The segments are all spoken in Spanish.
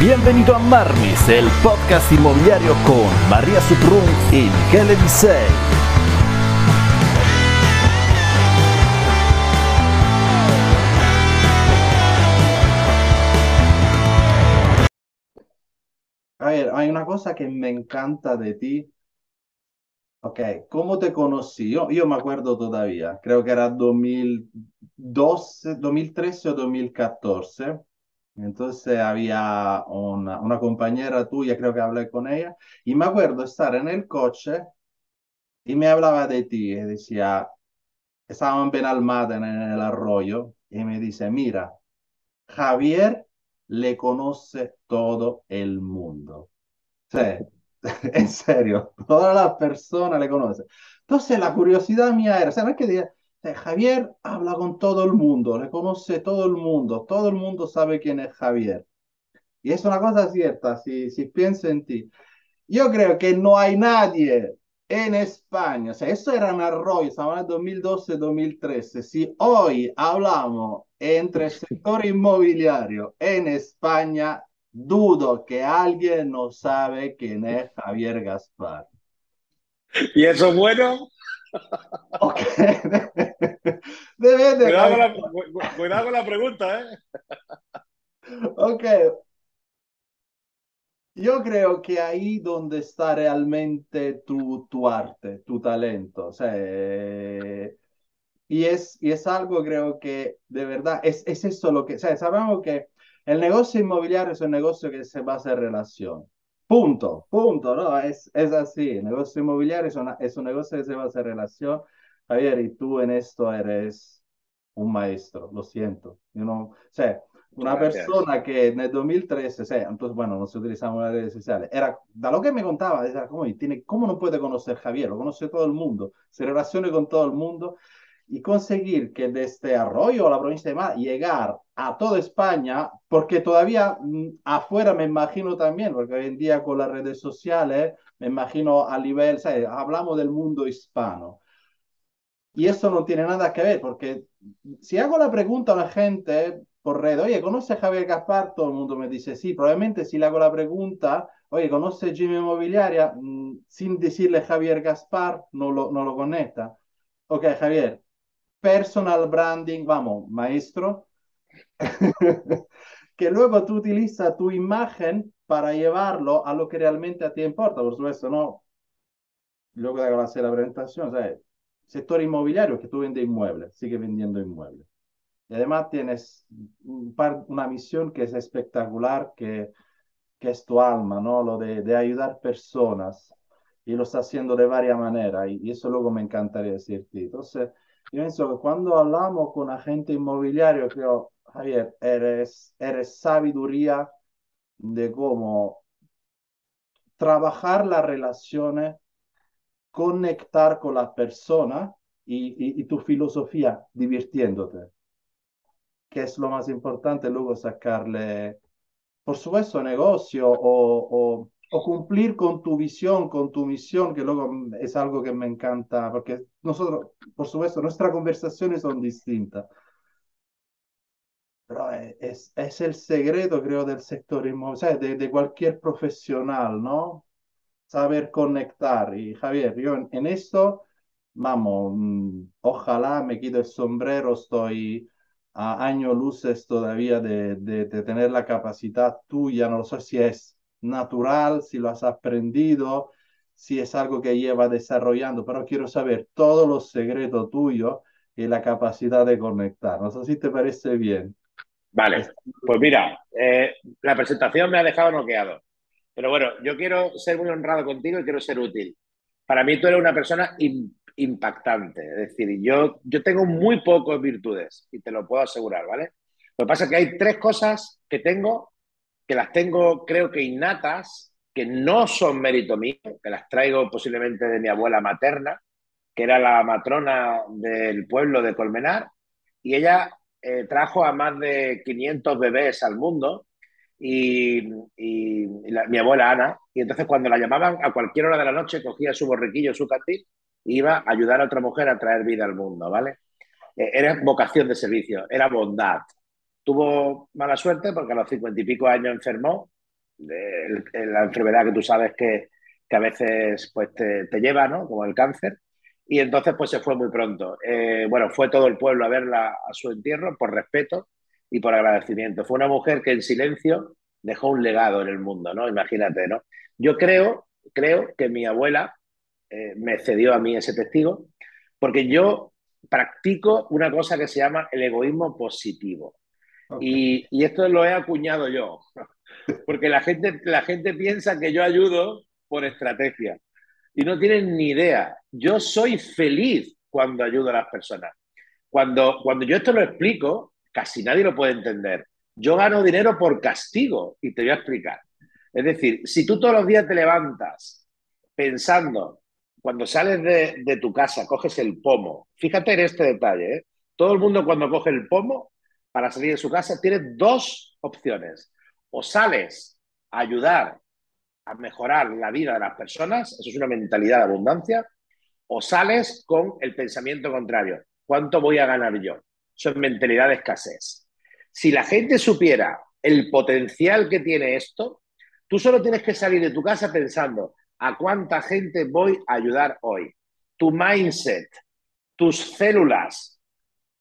Bienvenido a Marmis, el podcast inmobiliario con María Suprun y Michele Disei. A ver, hay una cosa que me encanta de ti. Ok, ¿cómo te conocí? Yo, yo me acuerdo todavía, creo que era 2012, 2013 o 2014. Entonces había una, compañera tuya, creo que hablé con ella, y me acuerdo estar en el coche y me hablaba de ti y decía, estábamos en Benalmádena en el arroyo, y me dice, mira, Javier le conoce todo el mundo. Sí, en serio, todas las personas le conocen. Entonces la curiosidad mía era, ¿sabes qué día? Javier habla con todo el mundo, le conoce todo el mundo, todo el mundo sabe quién es Javier. Y es una cosa cierta, si, si en ti. Yo creo que no hay nadie en España, o sea, eso era en Arroyo, estamos en 2012-2013. Si hoy hablamos entre el sector inmobiliario en España, dudo que alguien no sabe quién es Javier Gaspar. ¿Y eso es bueno? Ok. Debe de cuidado, con la, cuidado, con la, pregunta, ¿eh? Ok. Yo creo que ahí donde está realmente tu, tu arte, tu talento. O sea, eh, y, es, y es algo, creo que de verdad, es, es eso lo que, o sea, sabemos que el negocio inmobiliario es un negocio que se basa en relación. Punto, punto, ¿no? Es, es así. El negocio inmobiliario es, es un negocio que se basa en relación. Javier, y tú en esto eres un maestro, lo siento. Know? O sea, una persona que en el 2013, o sea, entonces, bueno, no se utilizaban las redes sociales, era, da lo que me contaba, era como, tiene, ¿cómo no puede conocer Javier? Lo conoce todo el mundo, se relaciona con todo el mundo y conseguir que desde Arroyo a la provincia de Málaga llegar a toda España, porque todavía mm, afuera me imagino también, porque hoy en día con las redes sociales, me imagino a nivel, ¿sabes? hablamos del mundo hispano. Y eso no tiene nada que ver, porque si hago la pregunta a la gente por red, oye, ¿conoce a Javier Gaspar? Todo el mundo me dice sí. Probablemente si le hago la pregunta, oye, ¿conoce Jimmy Inmobiliaria? Mm, sin decirle Javier Gaspar, no lo, no lo conecta. Ok, Javier, personal branding, vamos, maestro, que luego tú utilizas tu imagen para llevarlo a lo que realmente a ti importa. Por supuesto, no. Luego de hacer la presentación, sea, sector inmobiliario que tú vendes inmuebles, sigue vendiendo inmuebles. Y además tienes par, una misión que es espectacular, que, que es tu alma, ¿no? Lo de, de ayudar personas. Y lo está haciendo de varias maneras. Y, y eso luego me encantaría decirte. Entonces, yo pienso que cuando hablamos con agente inmobiliario, creo, Javier, eres, eres sabiduría de cómo trabajar las relaciones, conectar con las personas y, y, tu filosofía divirtiéndote, que es lo más importante luego sacarle, por supuesto, negocio o, o o cumplir con tu visión, con tu misión, que luego es algo que me encanta, porque nosotros, por supuesto, nuestras conversaciones son distintas. Pero es, es el secreto, creo, del sector inmobiliario, de, de, cualquier profesional, ¿no? Saber conectar. Y Javier, yo en, en esto, vamos, mm, ojalá me quito el sombrero, estoy a años luces todavía de, de, de tener la capacidad tuya, no lo sé si es natural, si lo has aprendido, si es algo que lleva desarrollando, pero quiero saber todos los secretos tuyos y la capacidad de conectar. No sé si te parece bien. Vale, pues mira, eh, la presentación me ha dejado noqueado. Pero bueno, yo quiero ser muy honrado contigo y quiero ser útil. Para mí tú eres una persona impactante. Es decir, yo, yo tengo muy pocas virtudes y te lo puedo asegurar, ¿vale? Lo que pasa es que hay tres cosas que tengo que las tengo, creo que innatas, que no son mérito mío, que las traigo posiblemente de mi abuela materna, que era la matrona del pueblo de Colmenar, y ella eh, trajo a más de 500 bebés al mundo, y, mi abuela Ana, y entonces cuando la llamaban a cualquier hora de la noche, cogía su borriquillo, su cantil, iba a ayudar a otra mujer a traer vida al mundo, ¿vale? Eh, era vocación de servicio, era bondad, Tuvo mala suerte porque a los cincuenta y pico años enfermó la enfermedad que tú sabes que, que a veces pues, te, te, lleva, ¿no? Como el cáncer. Y entonces pues se fue muy pronto. Eh, bueno, fue todo el pueblo a verla a su entierro por respeto y por agradecimiento. Fue una mujer que en silencio dejó un legado en el mundo, ¿no? Imagínate, ¿no? Yo creo, creo que mi abuela eh, me cedió a mí ese testigo porque yo practico una cosa que se llama el egoísmo positivo. Y, esto lo he acuñado yo, porque la gente, la gente piensa que yo ayudo por estrategia y no tienen ni idea. Yo soy feliz cuando ayudo a las personas. Cuando, cuando yo esto lo explico, casi nadie lo puede entender. Yo gano dinero por castigo y te voy a explicar. Es decir, si tú todos los días te levantas pensando, cuando sales de, de tu casa, coges el pomo, fíjate en este detalle, ¿eh? todo el mundo cuando coge el pomo para salir de su casa tiene dos opciones. O sales a ayudar a mejorar la vida de las personas, eso es una mentalidad de abundancia, o sales con el pensamiento contrario, ¿cuánto voy a ganar yo? Eso es mentalidad de escasez. Si la gente supiera el potencial que tiene esto, tú solo tienes que salir de tu casa pensando a cuánta gente voy a ayudar hoy. Tu mindset, tus células,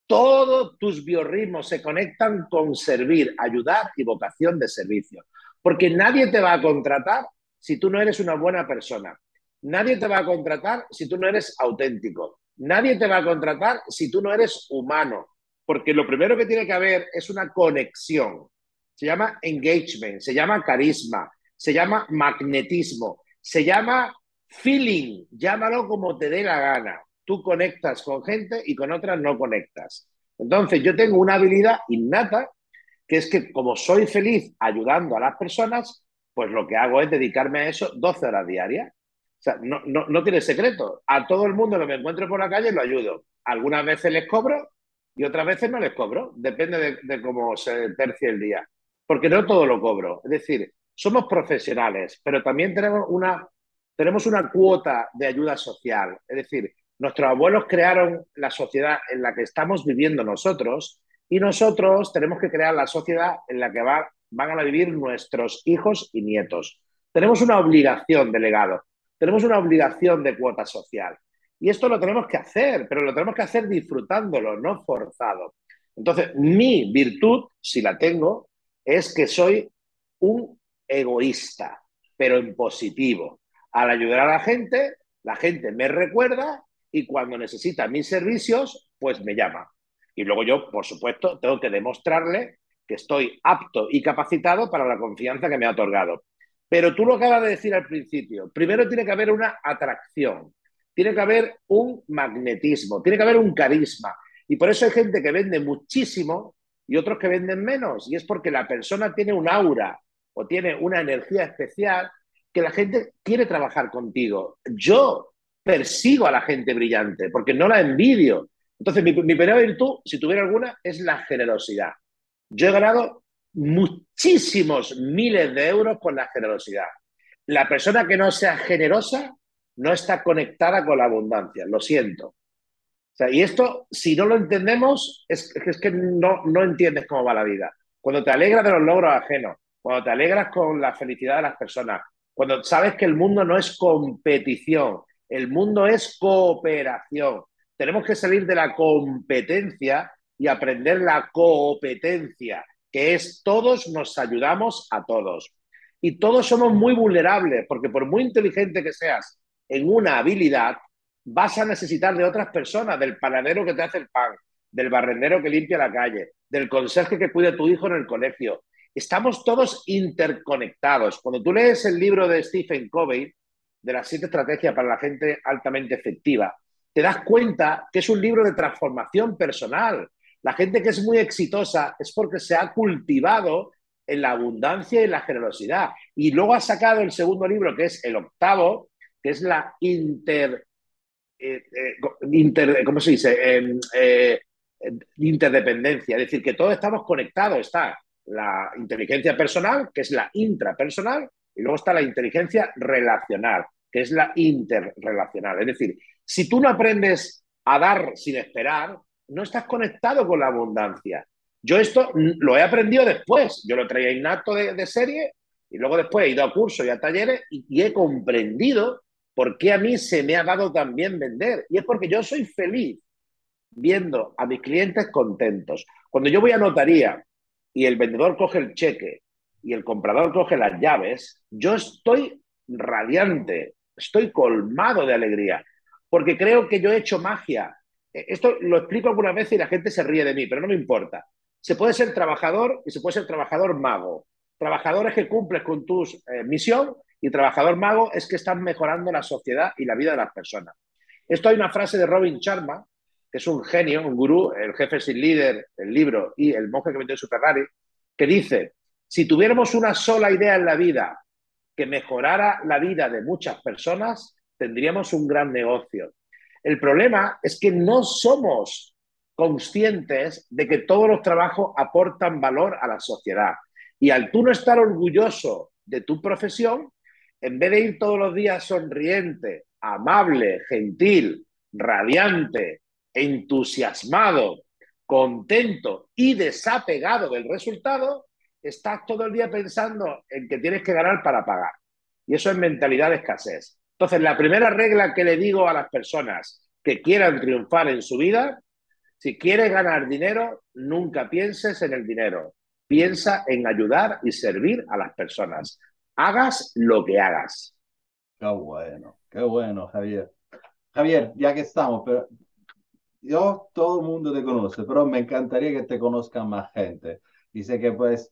todos tus biorritmos se conectan con servir, ayudar y vocación de servicio. Porque nadie te va a contratar si tú no eres una buena persona. Nadie te va a contratar si tú no eres auténtico. Nadie te va a contratar si tú no eres humano. Porque lo primero que tiene que haber es una conexión. Se llama engagement, se llama carisma, se llama magnetismo, se llama feeling. Llámalo como te dé la gana. Tú conectas con gente y con otras no conectas. Entonces, yo tengo una habilidad innata que es que como soy feliz ayudando a las personas, pues lo que hago es dedicarme a eso 12 horas diarias. O sea, no, no, no tiene secreto. A todo el mundo que me encuentro por la calle lo ayudo. Algunas veces les cobro y otras veces no les cobro. Depende de, de cómo se tercie el día. Porque no todo lo cobro. Es decir, somos profesionales, pero también tenemos una, tenemos una cuota de ayuda social. Es decir, nuestros abuelos crearon la sociedad en la que estamos viviendo nosotros y nosotros tenemos que crear la sociedad en la que va, van a vivir nuestros hijos y nietos. Tenemos una obligación de legado, tenemos una obligación de cuota social. Y esto lo tenemos que hacer, pero lo tenemos que hacer disfrutándolo, no forzado. Entonces, mi virtud, si la tengo, es que soy un egoísta, pero en positivo. Al ayudar a la gente, la gente me recuerda y cuando necesita mis servicios, pues me llama. Y luego yo, por supuesto, tengo que demostrarle que estoy apto y capacitado para la confianza que me ha otorgado. Pero tú lo acabas de decir al principio. Primero tiene que haber una atracción, tiene que haber un magnetismo, tiene que haber un carisma. Y por eso hay gente que vende muchísimo y otros que venden menos. Y es porque la persona tiene un aura o tiene una energía especial que la gente quiere trabajar contigo. Yo persigo a la gente brillante porque no la envidio. Entonces, mi, primera virtud, si tuviera alguna, es la generosidad. Yo he ganado muchísimos miles de euros con la generosidad. La persona que no sea generosa no está conectada con la abundancia, lo siento. O y esto, si no lo entendemos, es, es que no, no entiendes cómo va la vida. Cuando te alegras de los logros ajenos, cuando te alegras con la felicidad de las personas, cuando sabes que el mundo no es competición, el mundo es cooperación. Tenemos que salir de la competencia y aprender la competencia, que es todos nos ayudamos a todos. Y todos somos muy vulnerables, porque por muy inteligente que seas en una habilidad, vas a necesitar de otras personas, del panadero que te hace el pan, del barrendero que limpia la calle, del conserje que cuida a tu hijo en el colegio. Estamos todos interconectados. Cuando tú lees el libro de Stephen Covey, de las siete estrategias para la gente altamente efectiva, te das cuenta que es un libro de transformación personal. La gente que es muy exitosa es porque se ha cultivado en la abundancia y la generosidad. Y luego ha sacado el segundo libro, que es el octavo, que es la inter... Eh, eh, inter ¿Cómo se dice? Eh, eh, interdependencia. Es decir, que todos estamos conectados. Está la inteligencia personal, que es la intrapersonal, y luego está la inteligencia relacional, es la interrelacional. Es decir, si tú no aprendes a dar sin esperar, no estás conectado con la abundancia. Yo esto lo he aprendido después. Yo lo traía innato de, de serie Y luego después he ido a cursos y a talleres y, he comprendido por qué a mí se me ha dado tan bien vender. Y es porque yo soy feliz viendo a mis clientes contentos. Cuando yo voy a notaría y el vendedor coge el cheque y el comprador coge las llaves, yo estoy radiante, estoy colmado de alegría, porque creo que yo he hecho magia. Eh, esto lo explico algunas veces y la gente se ríe de mí, pero no me importa. Se puede ser trabajador y se puede ser trabajador mago. Trabajador es que cumples con tu eh, misión y trabajador mago es que estás mejorando la sociedad y la vida de las personas. Esto hay una frase de Robin Sharma, que es un genio, un gurú, el jefe sin líder, el libro y el monje que metió su Ferrari, que dice, si tuviéramos una sola idea en la vida que mejorara la vida de muchas personas, tendríamos un gran negocio. El problema es que no somos conscientes de que todos los trabajos aportan valor a la sociedad. Y al tú no estar orgulloso de tu profesión, en vez de ir todos los días sonriente, amable, gentil, radiante, entusiasmado, contento y desapegado del resultado, estás todo el día pensando en que tienes que ganar para pagar. Y eso es mentalidad de escasez. Entonces, la primera regla que le digo a las personas que quieran triunfar en su vida, si quieres ganar dinero, nunca pienses en el dinero. Piensa en ayudar y servir a las personas. Hagas lo que hagas. Qué bueno, qué bueno, Javier. Javier, ya que estamos, pero yo todo el mundo te conoce, pero me encantaría que te conozcan más gente. Dice que pues,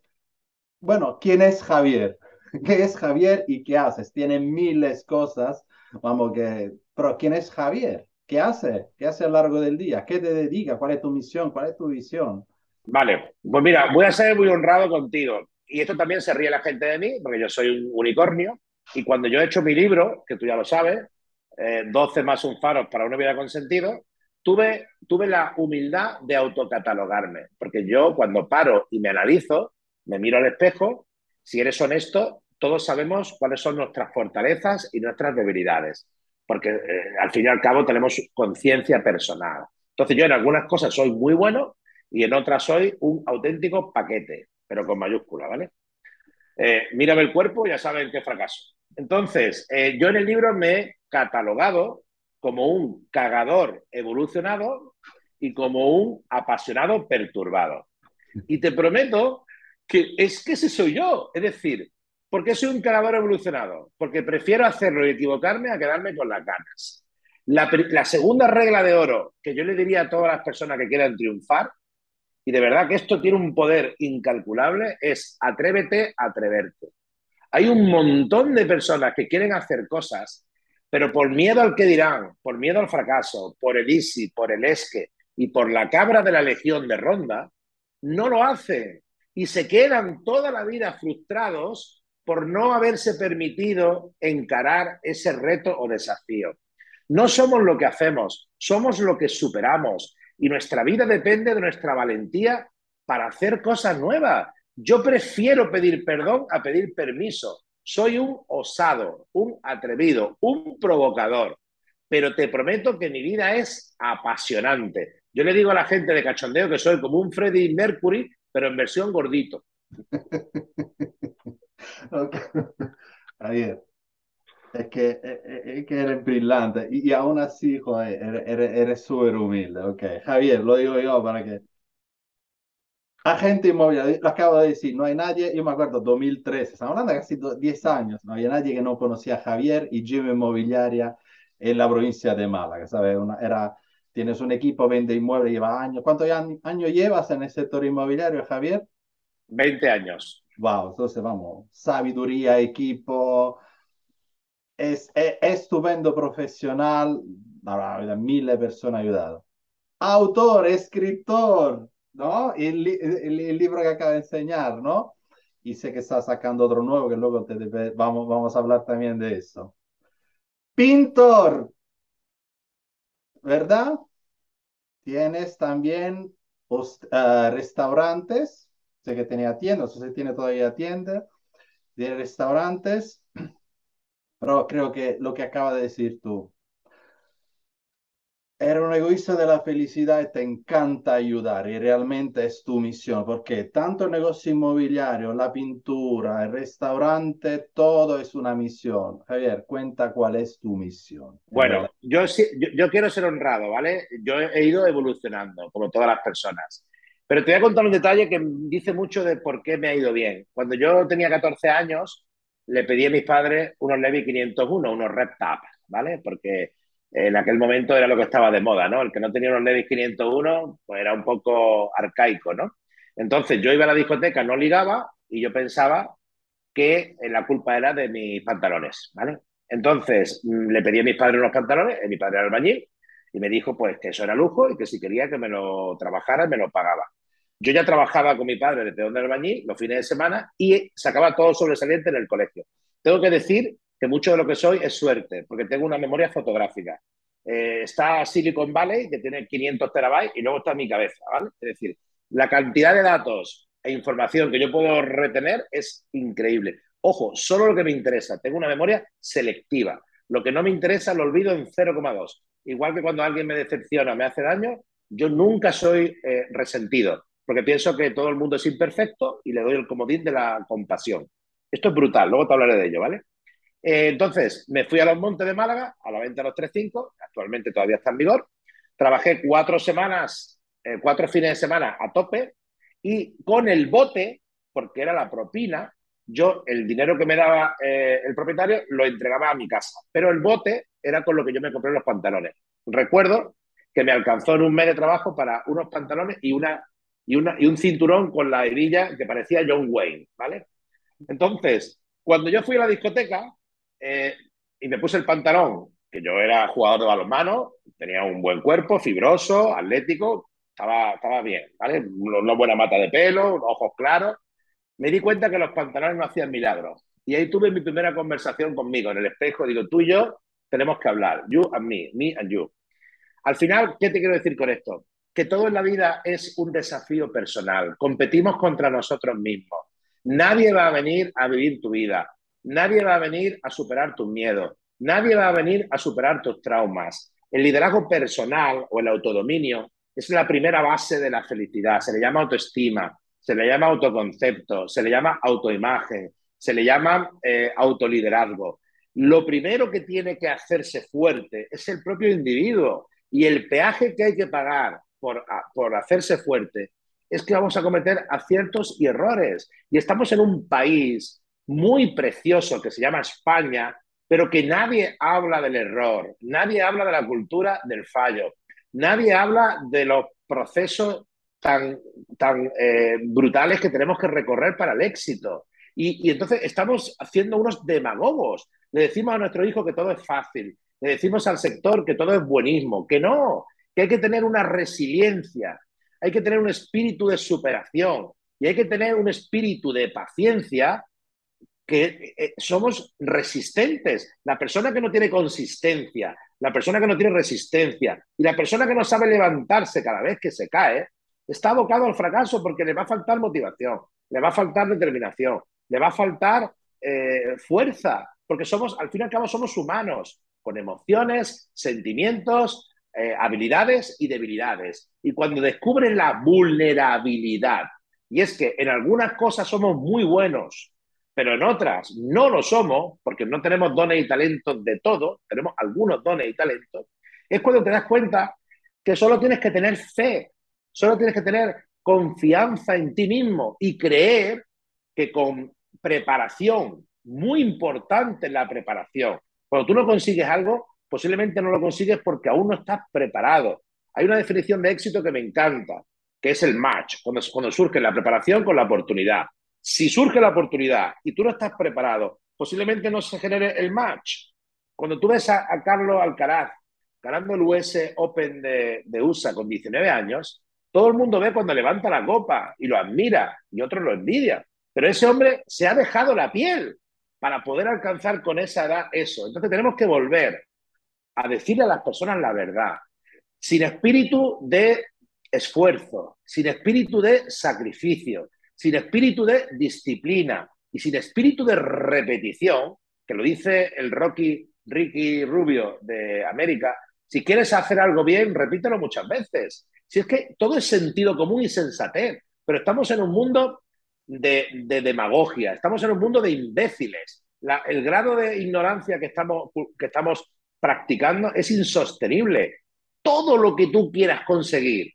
bueno, ¿quién es Javier? ¿Qué es Javier y qué haces? Tiene miles cosas, vamos que, pero ¿quién es Javier? ¿Qué hace? ¿Qué hace a lo largo del día? ¿Qué te dedica? ¿Cuál es tu misión? ¿Cuál es tu visión? Vale, pues mira, voy a ser muy honrado contigo. Y esto también se ríe la gente de mí, porque yo soy un unicornio. Y cuando yo he hecho mi libro, que tú ya lo sabes, 12 eh, más un faro para una vida con sentido, tuve, tuve la humildad de autocatalogarme. Porque yo cuando paro y me analizo, me miro al espejo, si eres honesto, todos sabemos cuáles son nuestras fortalezas y nuestras debilidades. Porque eh, al fin y al cabo tenemos conciencia personal. Entonces yo en algunas cosas soy muy bueno y en otras soy un auténtico paquete, pero con mayúscula, ¿vale? Eh, mírame el cuerpo, ya saben qué fracaso. Entonces, eh, yo en el libro me he catalogado como un cagador evolucionado y como un apasionado perturbado. Y te prometo que es que ese soy yo. Es decir, ¿por qué soy un cagador evolucionado? Porque prefiero hacerlo y equivocarme a quedarme con las ganas. La, segunda regla de oro que yo le diría a todas las personas que quieran triunfar y de verdad que esto tiene un poder incalculable, es atrévete a atreverte. Hay un montón de personas que quieren hacer cosas, pero por miedo al que dirán, por miedo al fracaso, por el easy, por el esque y por la cabra de la legión de ronda, no lo hacen y se quedan toda la vida frustrados por no haberse permitido encarar ese reto o desafío. No somos lo que hacemos, somos lo que superamos. Y nuestra vida depende de nuestra valentía para hacer cosas nuevas. Yo prefiero pedir perdón a pedir permiso. Soy un osado, un atrevido, un provocador. Pero te prometo que mi vida es apasionante. Yo le digo a la gente de cachondeo que soy como un Freddie Mercury, pero en versión gordito. okay. Es que, es eh, eh, que eres brillante y, aún así, joder, eres, súper humilde. Ok, Javier, lo digo yo para que. Agente inmobiliario, lo acabo de decir, no hay nadie, yo me acuerdo, 2013, estamos hablando de casi 10 años, no había nadie que no conocía a Javier y Jim Inmobiliaria en la provincia de Málaga, ¿sabes? Una, era, tienes un equipo, vende inmuebles, lleva años. ¿Cuántos años llevas en el sector inmobiliario, Javier? 20 años. Wow, entonces vamos, sabiduría, equipo, es, estupendo profesional, miles de personas ayudado. Autor, escritor, ¿no? El, el, libro que acaba de enseñar, ¿no? Y sé que está sacando otro nuevo que luego te vamos, vamos a hablar también de eso. Pintor, ¿verdad? Tienes también uh, restaurantes, sé que tenía tiendas, o sea, tiene todavía tienda, de restaurantes pero creo que lo que acaba de decir tú, Era un egoísta de la felicidad y te encanta ayudar y realmente es tu misión, porque tanto el negocio inmobiliario, la pintura, el restaurante, todo es una misión. Javier, cuenta cuál es tu misión. Bueno, yo, yo, yo quiero ser honrado, ¿vale? Yo he ido evolucionando, como todas las personas. Pero te voy a contar un detalle que dice mucho de por qué me ha ido bien. Cuando yo tenía 14 años, le pedí a mis padres unos Levi 501, unos RepTap, ¿vale? Porque en aquel momento era lo que estaba de moda, ¿no? El que no tenía unos Levis 501, pues era un poco arcaico, ¿no? Entonces yo iba a la discoteca, no ligaba y yo pensaba que la culpa era de mis pantalones, ¿vale? Entonces mm, le pedí a mis padres unos pantalones, mi padre era albañil, y me dijo pues que eso era lujo y que si quería que me lo trabajara, me lo pagaba. Yo ya trabajaba con mi padre desde donde albañil los fines de semana y sacaba todo sobresaliente en el colegio. Tengo que decir mucho de lo que soy es suerte, porque tengo una memoria fotográfica. Eh, está Silicon Valley, que tiene 500 terabytes, y luego está mi cabeza, ¿vale? Es decir, la cantidad de datos e información que yo puedo retener es increíble. Ojo, solo lo que me interesa. Tengo una memoria selectiva. Lo que no me interesa lo olvido en 0,2. Igual que cuando alguien me decepciona, me hace daño, yo nunca soy eh, resentido, porque pienso que todo el mundo es imperfecto y le doy el comodín de la compasión. Esto es brutal, luego te hablaré de ello, ¿vale? Eh, entonces, me fui a los Montes de Málaga, a la venta de los 3.5, actualmente todavía está en vigor. Trabajé cuatro semanas, eh, cuatro fines de semana a tope y con el bote, porque era la propina, yo el dinero que me daba eh, el propietario lo entregaba a mi casa, pero el bote era con lo que yo me compré los pantalones. Recuerdo que me alcanzó en un mes de trabajo para unos pantalones y, una, y, una, y un cinturón con la hebilla que parecía John Wayne, ¿vale? Entonces, cuando yo fui a la discoteca, eh, y me puse el pantalón, que yo era jugador de balonmano, tenía un buen cuerpo, fibroso, atlético, estaba, estaba bien, ¿vale? Una buena mata de pelo, ojos claros. Me di cuenta que los pantalones no hacían milagros. Y ahí tuve mi primera conversación conmigo en el espejo. Digo, tú y yo tenemos que hablar. You and me, me and you. Al final, ¿qué te quiero decir con esto? Que todo en la vida es un desafío personal. Competimos contra nosotros mismos. Nadie va a venir a vivir tu vida. Nadie va a venir a superar tus miedos. Nadie va a venir a superar tus traumas. El liderazgo personal o el autodominio es la primera base de la felicidad. Se le llama autoestima, se le llama autoconcepto, se le llama autoimagen, se le llama eh, autoliderazgo. Lo primero que tiene que hacerse fuerte es el propio individuo y el peaje que hay que pagar por, por hacerse fuerte es que vamos a cometer aciertos y errores. Y estamos en un país muy precioso que se llama España, pero que nadie habla del error, nadie habla de la cultura del fallo, nadie habla de los procesos tan, tan eh, brutales que tenemos que recorrer para el éxito. Y, y, entonces estamos haciendo unos demagogos. Le decimos a nuestro hijo que todo es fácil, le decimos al sector que todo es buenismo, que no, que hay que tener una resiliencia, hay que tener un espíritu de superación y hay que tener un espíritu de paciencia que eh, somos resistentes. La persona que no tiene consistencia, la persona que no tiene resistencia y la persona que no sabe levantarse cada vez que se cae, está abocado al fracaso porque le va a faltar motivación, le va a faltar determinación, le va a faltar eh, fuerza, porque somos, al fin y al cabo, somos humanos, con emociones, sentimientos, eh, habilidades y debilidades. Y cuando descubren la vulnerabilidad, y es que en algunas cosas somos muy buenos, pero en otras no lo somos, porque no tenemos dones y talentos de todo, tenemos algunos dones y talentos, es cuando te das cuenta que solo tienes que tener fe, solo tienes que tener confianza en ti mismo y creer que con preparación, muy importante la preparación, cuando tú no consigues algo, posiblemente no lo consigues porque aún no estás preparado. Hay una definición de éxito que me encanta, que es el match, cuando, cuando surge la preparación con la oportunidad. Si surge la oportunidad y tú no estás preparado, posiblemente no se genere el match. Cuando tú ves a, Carlos Alcaraz ganando el US Open de, de, USA con 19 años, todo el mundo ve cuando levanta la copa y lo admira y otros lo envidian. Pero ese hombre se ha dejado la piel para poder alcanzar con esa edad eso. Entonces tenemos que volver a decirle a las personas la verdad, sin espíritu de esfuerzo, sin espíritu de sacrificio, sin espíritu de disciplina y sin espíritu de repetición, que lo dice el Rocky Ricky Rubio de América, Si quieres hacer algo bien, repítelo muchas veces. Si es que todo es sentido común y sensatez, pero estamos en un mundo de, demagogia, estamos en un mundo de imbéciles. el grado de ignorancia que estamos, que estamos practicando es insostenible. Todo lo que tú quieras conseguir,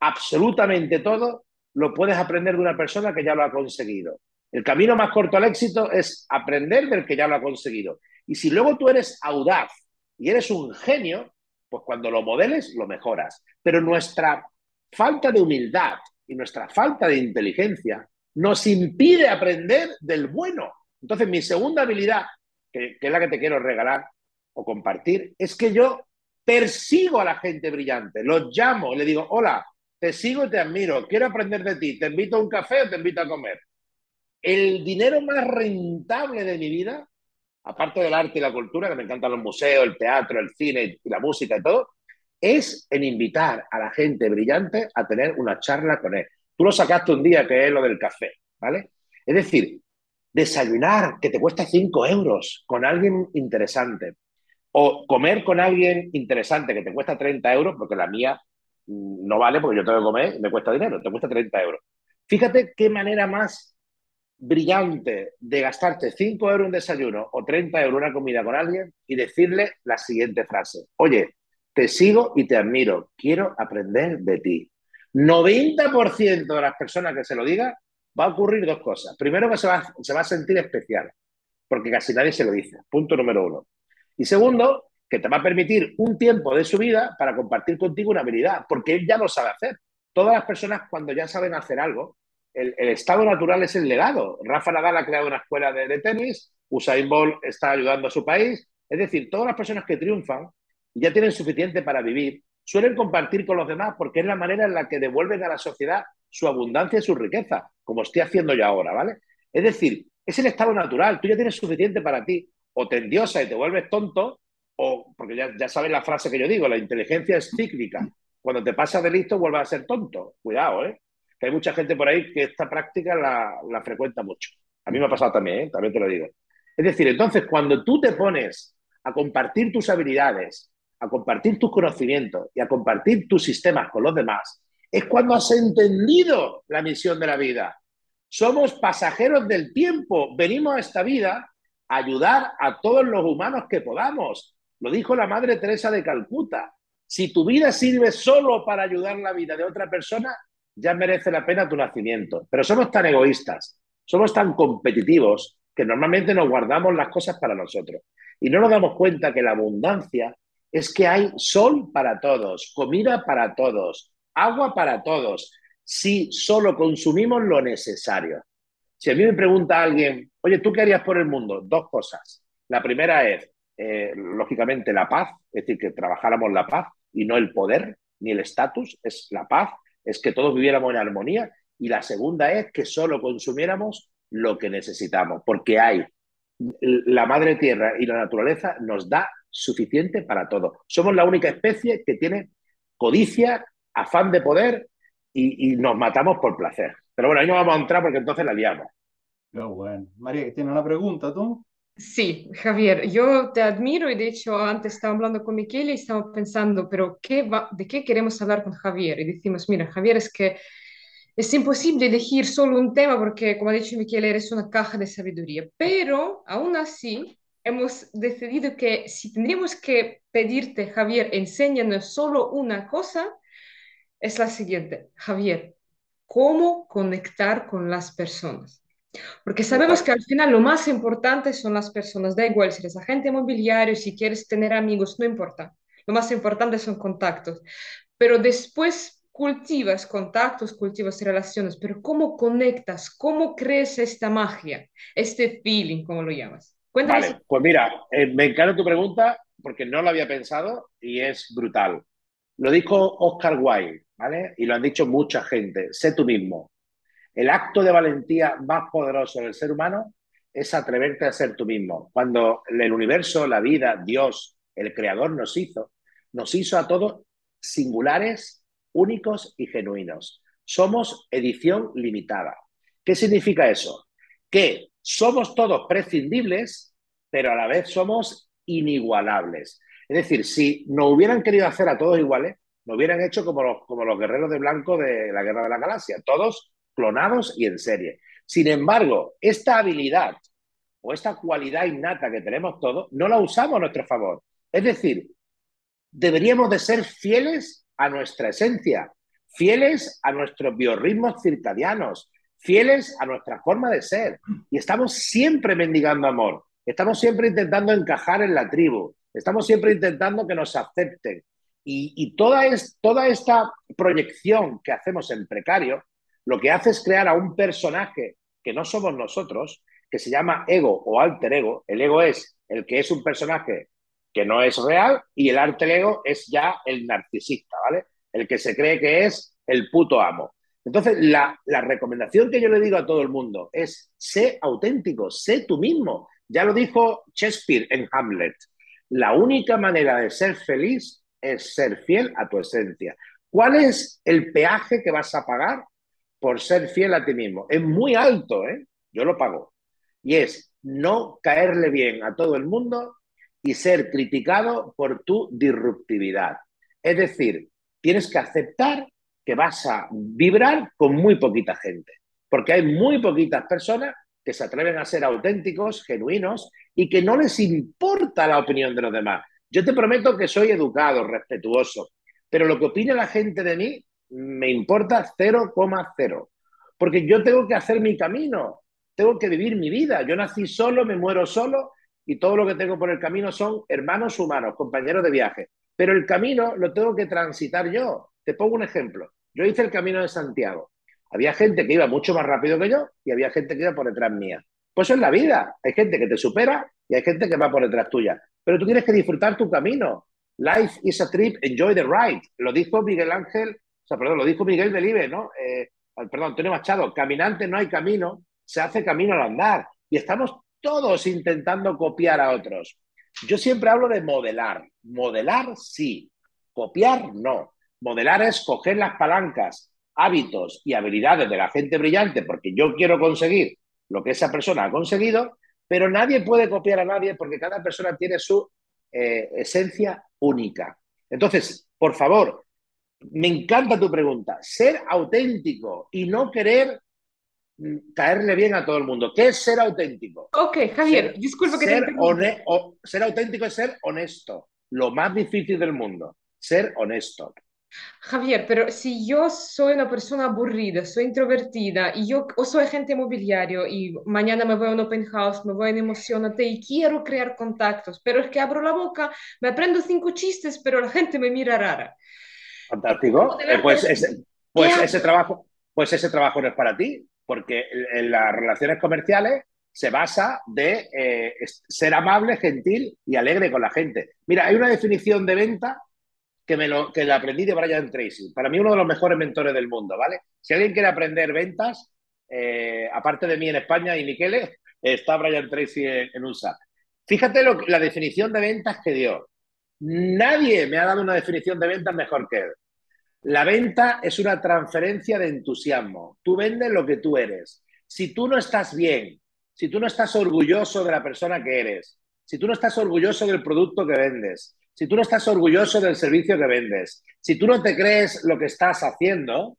absolutamente todo, lo puedes aprender de una persona que ya lo ha conseguido. El camino más corto al éxito es aprender del que ya lo ha conseguido. Y si luego tú eres audaz y eres un genio, pues cuando lo modeles lo mejoras. Pero nuestra falta de humildad y nuestra falta de inteligencia nos impide aprender del bueno. Entonces, mi segunda habilidad, que, es la que te quiero regalar o compartir, es que yo persigo a la gente brillante, los llamo, le digo, hola, te sigo y te admiro, quiero aprender de ti, te invito a un café o te invito a comer. El dinero más rentable de mi vida aparte del arte y la cultura, que me encantan los museos, el teatro, el cine la música y todo, es en invitar a la gente brillante a tener una charla con él. Tú lo sacaste un día, que es lo del café, ¿vale? Es decir, desayunar, que te cuesta 5 euros, con alguien interesante. O comer con alguien interesante, que te cuesta 30 euros, porque la mía no vale, porque yo tengo que comer y me cuesta dinero, te cuesta 30 euros. Fíjate qué manera más brillante de gastarte 5 euros en desayuno o 30 euros una comida con alguien y decirle la siguiente frase. Oye, te sigo y te admiro, quiero aprender de ti. 90% de las personas que se lo diga va a ocurrir dos cosas. Primero que se va a sentir especial, porque casi nadie se lo dice. Punto número uno. Y segundo, que te va a permitir un tiempo de su vida para compartir contigo una habilidad, porque él ya lo sabe hacer. Todas las personas cuando ya saben hacer algo, el, estado natural es el legado. Rafa Nadal ha creado una escuela de, tenis, Usain Bolt está ayudando a su país. Es decir, todas las personas que triunfan y ya tienen suficiente para vivir, suelen compartir con los demás porque es la manera en la que devuelven a la sociedad su abundancia y su riqueza, como estoy haciendo yo ahora, ¿vale? Es decir, es el estado natural, tú ya tienes suficiente para ti, o te endiosa y te vuelves tonto, o, porque ya, ya sabes la frase que yo digo, la inteligencia es cíclica. Cuando te pasas de listo, vuelves a ser tonto. Cuidado, ¿eh? hay mucha gente por ahí que esta práctica la, frecuenta mucho. A mí me ha pasado también, ¿eh? también te lo digo. Es decir, entonces, cuando tú te pones a compartir tus habilidades, a compartir tus conocimientos y a compartir tus sistemas con los demás, es cuando has entendido la misión de la vida. Somos pasajeros del tiempo, venimos a esta vida a ayudar a todos los humanos que podamos. Lo dijo la Madre Teresa de Calcuta. Si tu vida sirve solo para ayudar la vida de otra persona, ya merece la pena tu nacimiento. Pero somos tan egoístas, somos tan competitivos que normalmente nos guardamos las cosas para nosotros. Y no nos damos cuenta que la abundancia es que hay sol para todos, comida para todos, agua para todos, si solo consumimos lo necesario. Si a mí me pregunta alguien, oye, ¿tú qué harías por el mundo? Dos cosas. La primera es, eh, lógicamente, la paz, es decir, que trabajáramos la paz y no el poder ni el estatus, es la paz es que todos viviéramos en armonía y la segunda es que solo consumiéramos lo que necesitamos, porque hay la madre tierra y la naturaleza nos da suficiente para todo. Somos la única especie que tiene codicia, afán de poder y, nos matamos por placer. Pero bueno, ahí no vamos a entrar porque entonces la liamos. bueno. María, ¿tienes una pregunta tú? Sí, Javier, yo te admiro y de hecho antes estaba hablando con Miquel y estaba pensando, pero ¿qué ¿de qué queremos hablar con Javier? Y decimos, mira, Javier, es que es imposible elegir solo un tema porque, como ha dicho Miquel, eres una caja de sabiduría, pero aún así hemos decidido que si tendríamos que pedirte, Javier, enséñanos solo una cosa, es la siguiente, Javier, ¿cómo conectar con las personas? Porque sabemos que al final lo más importante son las personas, da igual si eres agente inmobiliario, si quieres tener amigos, no importa. Lo más importante son contactos. Pero después cultivas contactos, cultivas relaciones, pero ¿cómo conectas? ¿Cómo crees esta magia, este feeling, como lo llamas? Cuéntame. Vale, pues mira, eh, me encanta tu pregunta porque no lo había pensado y es brutal. Lo dijo Oscar Wilde, ¿vale? Y lo han dicho mucha gente. Sé tú mismo. El acto de valentía más poderoso del ser humano es atreverte a ser tú mismo. Cuando el universo, la vida, Dios, el creador nos hizo, nos hizo a todos singulares, únicos y genuinos. Somos edición limitada. ¿Qué significa eso? Que somos todos prescindibles, pero a la vez somos inigualables. Es decir, si nos hubieran querido hacer a todos iguales, nos hubieran hecho como los, como los guerreros de blanco de la Guerra de la Galaxia, todos clonados y en serie. Sin embargo, esta habilidad o esta cualidad innata que tenemos todos, no la usamos a nuestro favor. Es decir, deberíamos de ser fieles a nuestra esencia, fieles a nuestros biorritmos circadianos, fieles a nuestra forma de ser. Y estamos siempre mendigando amor, estamos siempre intentando encajar en la tribu, estamos siempre intentando que nos acepten. Y, toda, es, toda esta proyección que hacemos en precario, lo que hace es crear a un personaje que no somos nosotros, que se llama ego o alter ego. El ego es el que es un personaje que no es real y el alter ego es ya el narcisista, ¿vale? El que se cree que es el puto amo. Entonces, la, la recomendación que yo le digo a todo el mundo es, sé auténtico, sé tú mismo. Ya lo dijo Shakespeare en Hamlet. La única manera de ser feliz es ser fiel a tu esencia. ¿Cuál es el peaje que vas a pagar por ser fiel a ti mismo? Es muy alto, ¿eh? Yo lo pago. Y es no caerle bien a todo el mundo y ser criticado por tu disruptividad. Es decir, tienes que aceptar que vas a vibrar con muy poquita gente, porque hay muy poquitas personas que se atreven a ser auténticos, genuinos y que no les importa la opinión de los demás. Yo te prometo que soy educado, respetuoso, pero lo que opine la gente de mí me importa 0,0, porque yo tengo que hacer mi camino, tengo que vivir mi vida. Yo nací solo, me muero solo y todo lo que tengo por el camino son hermanos humanos, compañeros de viaje. Pero el camino lo tengo que transitar yo. Te pongo un ejemplo. Yo hice el camino de Santiago. Había gente que iba mucho más rápido que yo y había gente que iba por detrás mía. Pues eso es la vida. Hay gente que te supera y hay gente que va por detrás tuya. Pero tú tienes que disfrutar tu camino. Life is a trip, enjoy the ride. Lo dijo Miguel Ángel, o sea, perdón, lo dijo Miguel Delive, ¿no? Eh, perdón, Antonio Machado. Caminante no hay camino, se hace camino al andar. Y estamos todos intentando copiar a otros. Yo siempre hablo de modelar. Modelar sí, copiar no. Modelar es coger las palancas, hábitos y habilidades de la gente brillante porque yo quiero conseguir lo que esa persona ha conseguido, pero nadie puede copiar a nadie porque cada persona tiene su eh, esencia única. Entonces, por favor, me encanta tu pregunta. Ser auténtico y no querer mm, caerle bien a todo el mundo. ¿Qué es ser auténtico? Ok, Javier, disculpa que ser, te ser auténtico es ser honesto. Lo más difícil del mundo. Ser honesto. Javier, pero si yo soy una persona aburrida, soy introvertida y yo o soy agente inmobiliario y mañana me voy a un open house, me voy en Emocionate y quiero crear contactos, pero es que abro la boca, me aprendo cinco chistes, pero la gente me mira rara. Fantástico. Eh, pues, ese, pues ese, trabajo, pues ese trabajo no es para ti, porque en las relaciones comerciales se basa de eh, ser amable, gentil y alegre con la gente. Mira, hay una definición de venta que, me lo, que la aprendí de Brian Tracy. Para mí uno de los mejores mentores del mundo, ¿vale? Si alguien quiere aprender ventas, eh, aparte de mí en España y Miquele, está Brian Tracy en, USA. Fíjate lo, la definición de ventas que dio. Nadie me ha dado una definición de ventas mejor que él. La venta es una transferencia de entusiasmo. Tú vendes lo que tú eres. Si tú no estás bien, si tú no estás orgulloso de la persona que eres, si tú no estás orgulloso del producto que vendes, si tú no estás orgulloso del servicio que vendes, si tú no te crees lo que estás haciendo,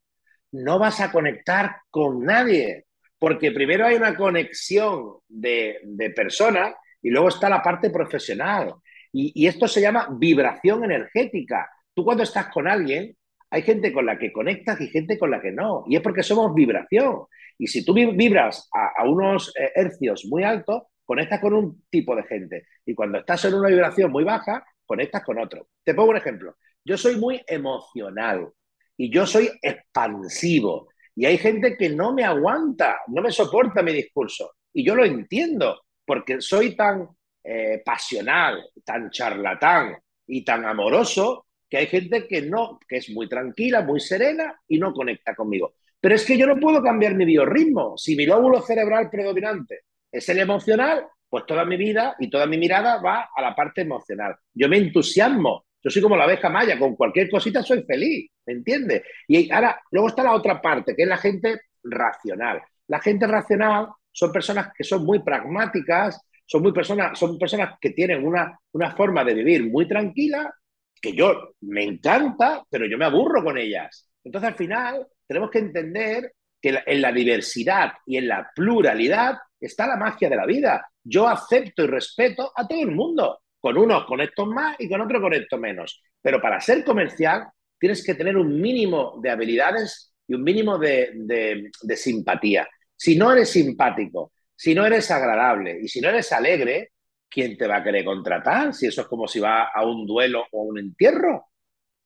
no vas a conectar con nadie, porque primero hay una conexión de, persona y luego está la parte profesional. Y, y esto se llama vibración energética. Tú cuando estás con alguien, hay gente con la que conectas y gente con la que no. Y es porque somos vibración. Y si tú vibras a, unos eh, hercios muy altos, conectas con un tipo de gente. Y cuando estás en una vibración muy baja, conectas con otro. Te pongo un ejemplo. Yo soy muy emocional y yo soy expansivo. Y hay gente que no me aguanta, no me soporta mi discurso. Y yo lo entiendo, porque soy tan eh, pasional, tan charlatán y tan amoroso, que hay gente que no, que es muy tranquila, muy serena y no conecta conmigo. Pero es que yo no puedo cambiar mi biorritmo. Si mi lóbulo cerebral predominante es el emocional, pues toda mi vida y toda mi mirada va a la parte emocional. Yo me entusiasmo, yo soy como la abeja maya, con cualquier cosita soy feliz, ¿me entiendes? Y ahora, luego está la otra parte, que es la gente racional. La gente racional son personas que son muy pragmáticas, son muy personas, son personas que tienen una, una forma de vivir muy tranquila, que yo me encanta, pero yo me aburro con ellas. Entonces, al final, tenemos que entender que en la diversidad y en la pluralidad está la magia de la vida. Yo acepto y respeto a todo el mundo. Con unos conecto más y con otros conecto menos. Pero para ser comercial tienes que tener un mínimo de habilidades y un mínimo de, simpatía. Si no eres simpático, si no eres agradable y si no eres alegre, ¿quién te va a querer contratar? Si eso es como si va a un duelo o a un entierro.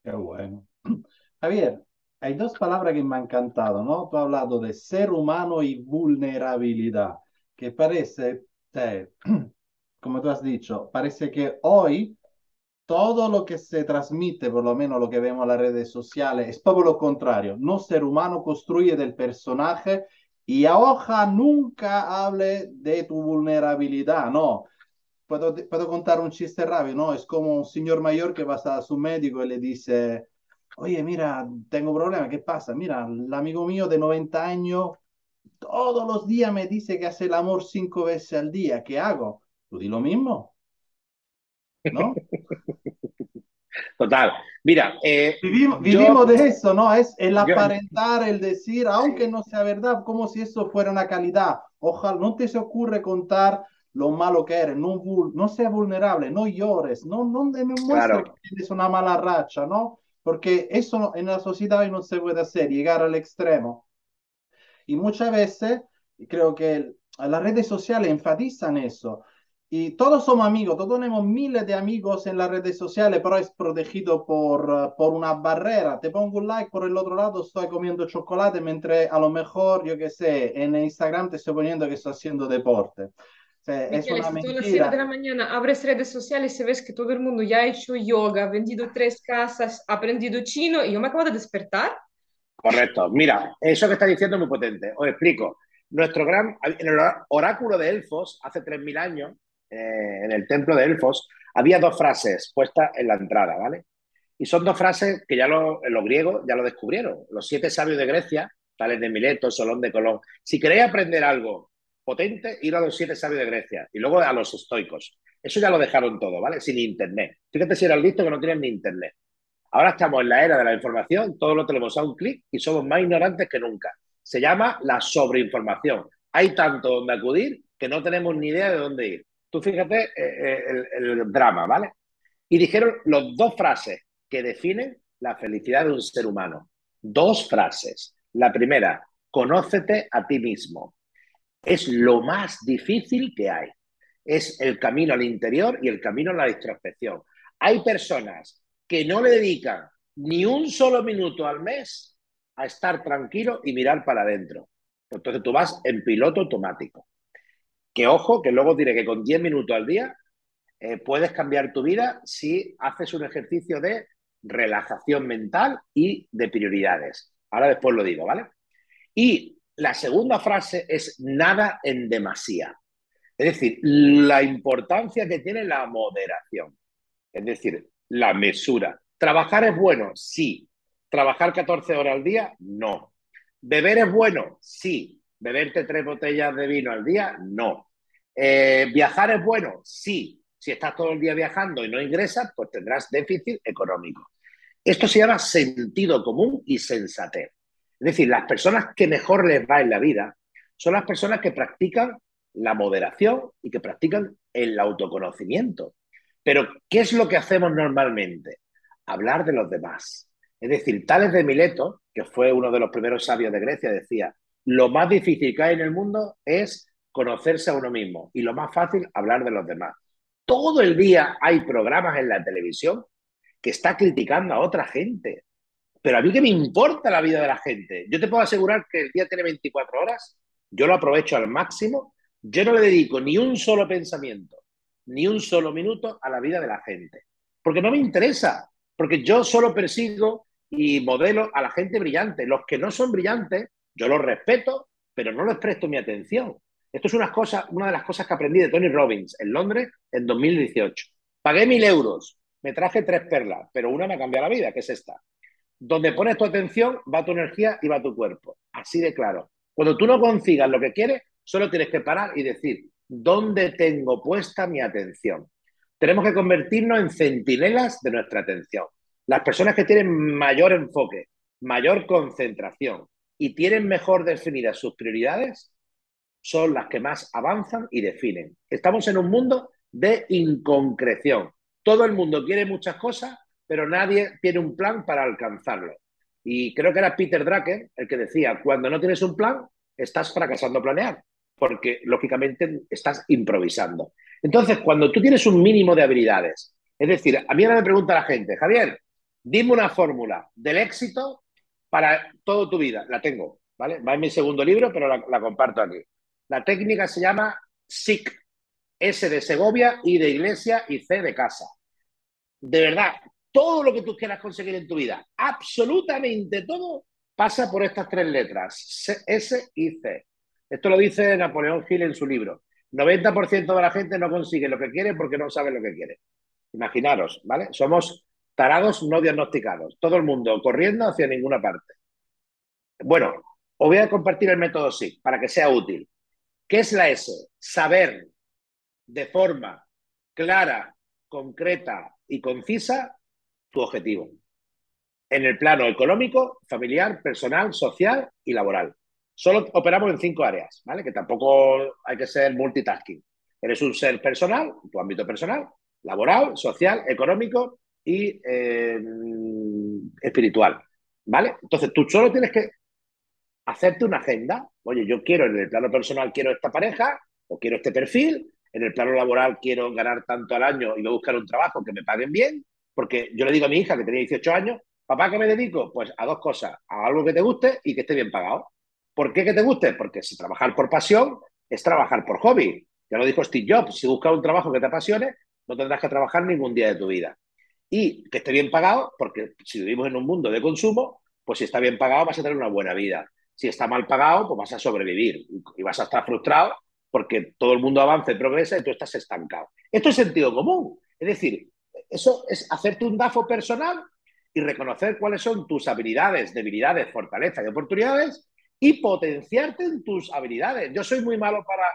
Qué bueno. Javier, hay dos palabras que me han encantado, ¿no? Tú has hablado de ser humano y vulnerabilidad, que parece, como tú has dicho, parece que hoy todo lo que se transmite, por lo menos lo que vemos en las redes sociales, es todo lo contrario. No ser humano construye del personaje y a hoja nunca hable de tu vulnerabilidad, no. Puedo, puedo contar un chiste rápido, ¿no? Es como un señor mayor que va a su médico y le dice, oye, mira, tengo problema, ¿qué pasa? Mira, el amigo mío de 90 años todos los días me dice que hace el amor cinco veces al día, ¿qué hago? Tú di lo mismo. ¿no? Total. Mira, eh, vivimos, de eso, ¿no? Es el aparentar, el decir, aunque no sea verdad, como si eso fuera una calidad. Ojalá no te se ocurre contar lo malo que eres, no, no seas vulnerable, no llores, no, no me muestres que tienes una mala racha, ¿no? Porque eso en la sociedad hoy no se puede hacer, llegar al extremo. Y muchas veces creo que las redes sociales enfatizan eso. Y todos somos amigos, todos tenemos miles de amigos en las redes sociales, pero es protegido por, eh, por una barrera. Te pongo un like, por el otro lado estoy comiendo chocolate, mientras a lo mejor, yo qué sé, en Instagram te estoy poniendo que estoy haciendo deporte. Sea, es una mentira. a las 7 de la mañana abres redes sociales y ves que todo el mundo ya ha hecho yoga, ha vendido tres casas, ha aprendido chino y yo me acabo de despertar. Correcto. Mira, eso que está diciendo es muy potente. Os explico. Nuestro gran, en el oráculo de Elfos, hace 3.000 años, eh, en el templo de Elfos, había dos frases puestas en la entrada, ¿vale? Y son dos frases que ya los griegos ya lo descubrieron. Los siete sabios de Grecia, tales de Mileto, Solón de Colón. Si queréis aprender algo potente, ir a los siete sabios de Grecia y luego a los estoicos. Eso ya lo dejaron todo, ¿vale? Sin internet. Fíjate si eran listos que no tienen ni internet. Ahora estamos en la era de la información, todo lo tenemos a un clic y somos más ignorantes que nunca. Se llama la sobreinformación. Hay tanto donde acudir que no tenemos ni idea de dónde ir. Tú fíjate eh, eh, el, drama, ¿vale? Y dijeron las dos frases que definen la felicidad de un ser humano. Dos frases. La primera, conócete a ti mismo. Es lo más difícil que hay. Es el camino al interior y el camino a la introspección. Hay personas que no le dedican ni un solo minuto al mes a estar tranquilo y mirar para adentro. Entonces tú vas en piloto automático. Que ojo, que luego diré que con 10 minutos al día eh, puedes cambiar tu vida si haces un ejercicio de relajación mental y de prioridades. Ahora después lo digo, ¿vale? Y la segunda frase es nada en demasía. Es decir, la importancia que tiene la moderación. Es decir, la mesura. ¿Trabajar es bueno? Sí. ¿Trabajar 14 horas al día? No. ¿Beber es bueno? Sí. ¿Beberte tres botellas de vino al día? No. Eh, ¿Viajar es bueno? Sí. Si estás todo el día viajando y no ingresas, pues tendrás déficit económico. Esto se llama sentido común y sensatez. Es decir, las personas que mejor les va en la vida son las personas que practican la moderación y que practican el autoconocimiento. Pero, ¿qué es lo que hacemos normalmente? Hablar de los demás. Es decir, Tales de Mileto, que fue uno de los primeros sabios de Grecia, decía, lo más difícil que hay en el mundo es conocerse a uno mismo y lo más fácil, hablar de los demás. Todo el día hay programas en la televisión que está criticando a otra gente. Pero a mí que me importa la vida de la gente. Yo te puedo asegurar que el día tiene 24 horas, yo lo aprovecho al máximo, yo no le dedico ni un solo pensamiento, ni un solo minuto a la vida de la gente. Porque no me interesa, porque yo solo persigo y modelo a la gente brillante. Los que no son brillantes, yo los respeto, pero no les presto mi atención. Esto es una, cosa, una de las cosas que aprendí de Tony Robbins en Londres en 2018. Pagué mil euros, me traje tres perlas, pero una me ha cambiado la vida, que es esta. Donde pones tu atención, va tu energía y va tu cuerpo. Así de claro. Cuando tú no consigas lo que quieres, solo tienes que parar y decir, dónde tengo puesta mi atención. Tenemos que convertirnos en centinelas de nuestra atención. Las personas que tienen mayor enfoque, mayor concentración y tienen mejor definidas sus prioridades son las que más avanzan y definen. Estamos en un mundo de inconcreción. Todo el mundo quiere muchas cosas, pero nadie tiene un plan para alcanzarlo. Y creo que era Peter Drucker el que decía, cuando no tienes un plan, estás fracasando a planear, porque lógicamente estás improvisando. Entonces, cuando tú tienes un mínimo de habilidades, es decir, a mí ahora me pregunta la gente, Javier, dime una fórmula del éxito para toda tu vida. La tengo, ¿vale? Va en mi segundo libro, pero la, la comparto aquí. La técnica se llama SIC, S de Segovia, I de Iglesia y C de Casa. De verdad, todo lo que tú quieras conseguir en tu vida, absolutamente todo, pasa por estas tres letras, S y C. Esto lo dice Napoleón Hill en su libro. 90% de la gente no consigue lo que quiere porque no sabe lo que quiere. Imaginaros, ¿vale? Somos tarados no diagnosticados. Todo el mundo corriendo hacia ninguna parte. Bueno, os voy a compartir el método SIG para que sea útil. ¿Qué es la S? Saber de forma clara, concreta y concisa tu objetivo. En el plano económico, familiar, personal, social y laboral. Solo operamos en cinco áreas, ¿vale? Que tampoco hay que ser multitasking. Eres un ser personal, tu ámbito personal, laboral, social, económico y eh, espiritual, ¿vale? Entonces tú solo tienes que hacerte una agenda. Oye, yo quiero en el plano personal, quiero esta pareja o quiero este perfil. En el plano laboral quiero ganar tanto al año y voy a buscar un trabajo que me paguen bien. Porque yo le digo a mi hija que tenía 18 años, papá, ¿qué me dedico? Pues a dos cosas, a algo que te guste y que esté bien pagado. ¿Por qué que te guste? Porque si trabajar por pasión es trabajar por hobby. Ya lo dijo Steve Jobs, si buscas un trabajo que te apasione, no tendrás que trabajar ningún día de tu vida. Y que esté bien pagado, porque si vivimos en un mundo de consumo, pues si está bien pagado vas a tener una buena vida. Si está mal pagado, pues vas a sobrevivir y vas a estar frustrado porque todo el mundo avanza y progresa y tú estás estancado. Esto es sentido común. Es decir, eso es hacerte un DAFO personal y reconocer cuáles son tus habilidades, debilidades, fortalezas y oportunidades y potenciarte en tus habilidades. Yo soy muy malo para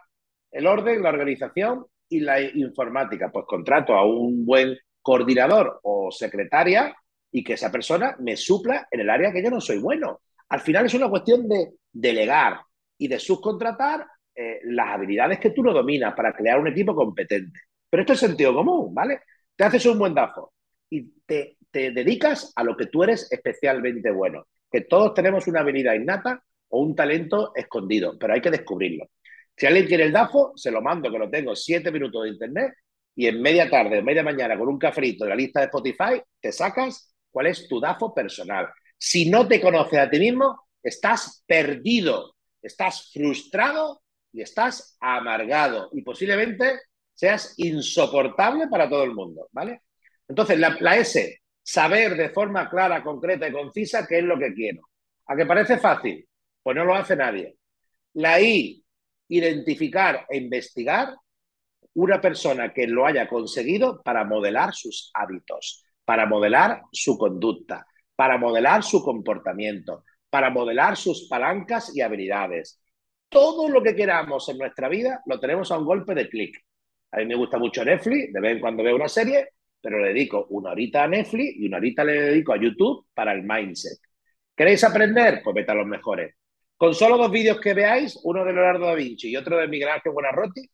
el orden, la organización y la informática. Pues contrato a un buen coordinador o secretaria y que esa persona me supla en el área que yo no soy bueno. Al final es una cuestión de delegar y de subcontratar eh, las habilidades que tú no dominas para crear un equipo competente. Pero esto es sentido común, ¿vale? Te haces un buen DAFO y te, dedicas a lo que tú eres especialmente bueno. Que todos tenemos una habilidad innata o un talento escondido, pero hay que descubrirlo. Si alguien quiere el DAFO, se lo mando, que lo tengo siete minutos de internet y en media tarde, media mañana, con un cafrito de la lista de Spotify, te sacas cuál es tu DAFO personal. Si no te conoces a ti mismo, estás perdido, estás frustrado y estás amargado y posiblemente seas insoportable para todo el mundo, ¿vale? Entonces, la, S, saber de forma clara, concreta y concisa qué es lo que quiero. ¿A qué parece fácil? Pues no lo hace nadie. La I, identificar e investigar una persona que lo haya conseguido para modelar sus hábitos, para modelar su conducta, para modelar su comportamiento, para modelar sus palancas y habilidades. Todo lo que queramos en nuestra vida lo tenemos a un golpe de clic. A mí me gusta mucho Netflix, de vez en cuando veo una serie, pero le dedico una horita a Netflix y una horita le dedico a YouTube para el mindset. ¿Queréis aprender? Pues vete a los mejores. Con solo dos vídeos que veáis, uno de Leonardo da Vinci y otro de Miguel Ángel Buenarroti,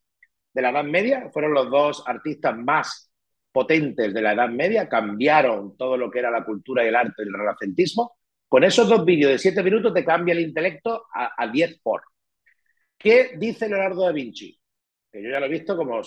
de la Edad Media, fueron los dos artistas más potentes de la Edad Media, cambiaron todo lo que era la cultura y el arte del renacentismo. Con esos dos vídeos de siete minutos te cambia el intelecto a, a 10 por. ¿Qué dice Leonardo da Vinci? Que yo ya lo he visto como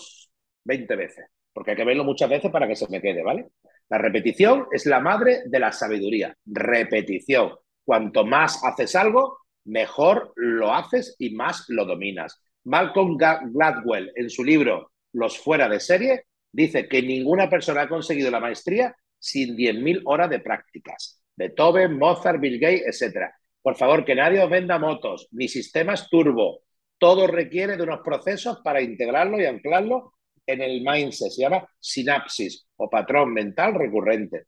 20 veces, porque hay que verlo muchas veces para que se me quede, ¿vale? La repetición es la madre de la sabiduría. Repetición. Cuanto más haces algo, mejor lo haces y más lo dominas. Malcolm Gladwell, en su libro Los fuera de serie, dice que ninguna persona ha conseguido la maestría sin 10.000 horas de prácticas. Beethoven, Mozart, Bill Gates, etc. Por favor, que nadie os venda motos, ni sistemas turbo, todo requiere de unos procesos para integrarlo y anclarlo en el mindset. Se llama sinapsis o patrón mental recurrente.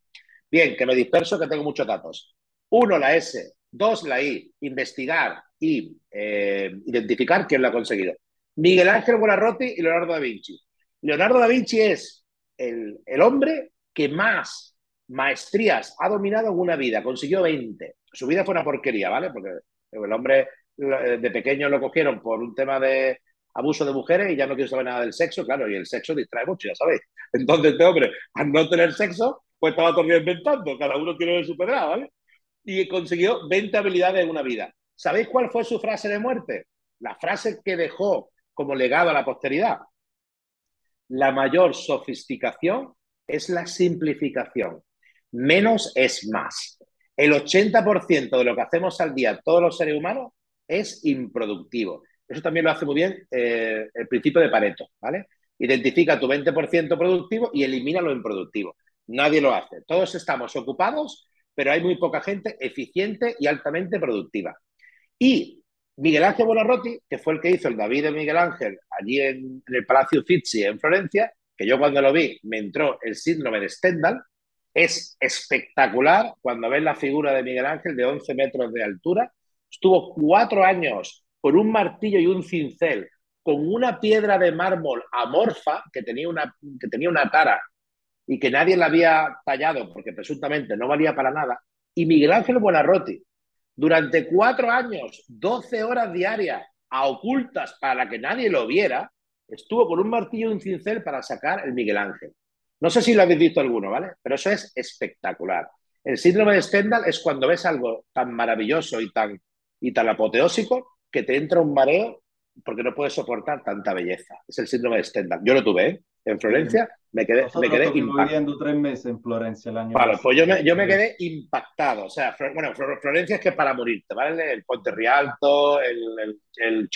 Bien, que me disperso, que tengo muchos datos. Uno, la S. Dos, la I. Investigar y eh, identificar quién lo ha conseguido. Miguel Ángel Buonarroti y Leonardo da Vinci. Leonardo da Vinci es el, el hombre que más maestrías ha dominado en una vida, consiguió 20. Su vida fue una porquería, ¿vale? Porque el hombre de pequeño lo cogieron por un tema de abuso de mujeres y ya no quiere saber nada del sexo, claro, y el sexo distrae mucho, ya sabéis. Entonces este hombre, al no tener sexo, pues estaba todo inventando, cada uno tiene su pedrada, ¿vale? Y consiguió 20 habilidades en una vida. ¿Sabéis cuál fue su frase de muerte? La frase que dejó como legado a la posteridad. La mayor sofisticación es la simplificación. Menos es más. El 80% de lo que hacemos al día todos los seres humanos es improductivo. Eso también lo hace muy bien eh, el principio de Pareto, ¿vale? Identifica tu 20% productivo y elimina lo improductivo. Nadie lo hace. Todos estamos ocupados, pero hay muy poca gente eficiente y altamente productiva. Y Miguel Ángel Buonarroti, que fue el que hizo el David de Miguel Ángel allí en, el Palacio Uffizi en Florencia, que yo cuando lo vi me entró el síndrome de Stendhal, es espectacular cuando ves la figura de Miguel Ángel de 11 metros de altura. Estuvo cuatro años con un martillo y un cincel, con una piedra de mármol amorfa que tenía una, que tenía una tara y que nadie la había tallado porque presuntamente no valía para nada. Y Miguel Ángel Buonarroti, durante cuatro años, 12 horas diarias, a ocultas para que nadie lo viera, estuvo con un martillo y un cincel para sacar el Miguel Ángel. No sé si lo habéis visto alguno, ¿vale? Pero eso es espectacular. El síndrome de Stendhal es cuando ves algo tan maravilloso y tan, y tan apoteósico que te entra un mareo porque no puedes soportar tanta belleza. Es el síndrome de Stendhal. Yo lo tuve ¿eh? en Florencia, me quedé, me quedé viviendo tres meses en Florencia el año Vale, pues yo me, yo me quedé impactado. O sea, bueno, Florencia es que es para morirte, ¿vale? El Ponte Rialto, el, el, el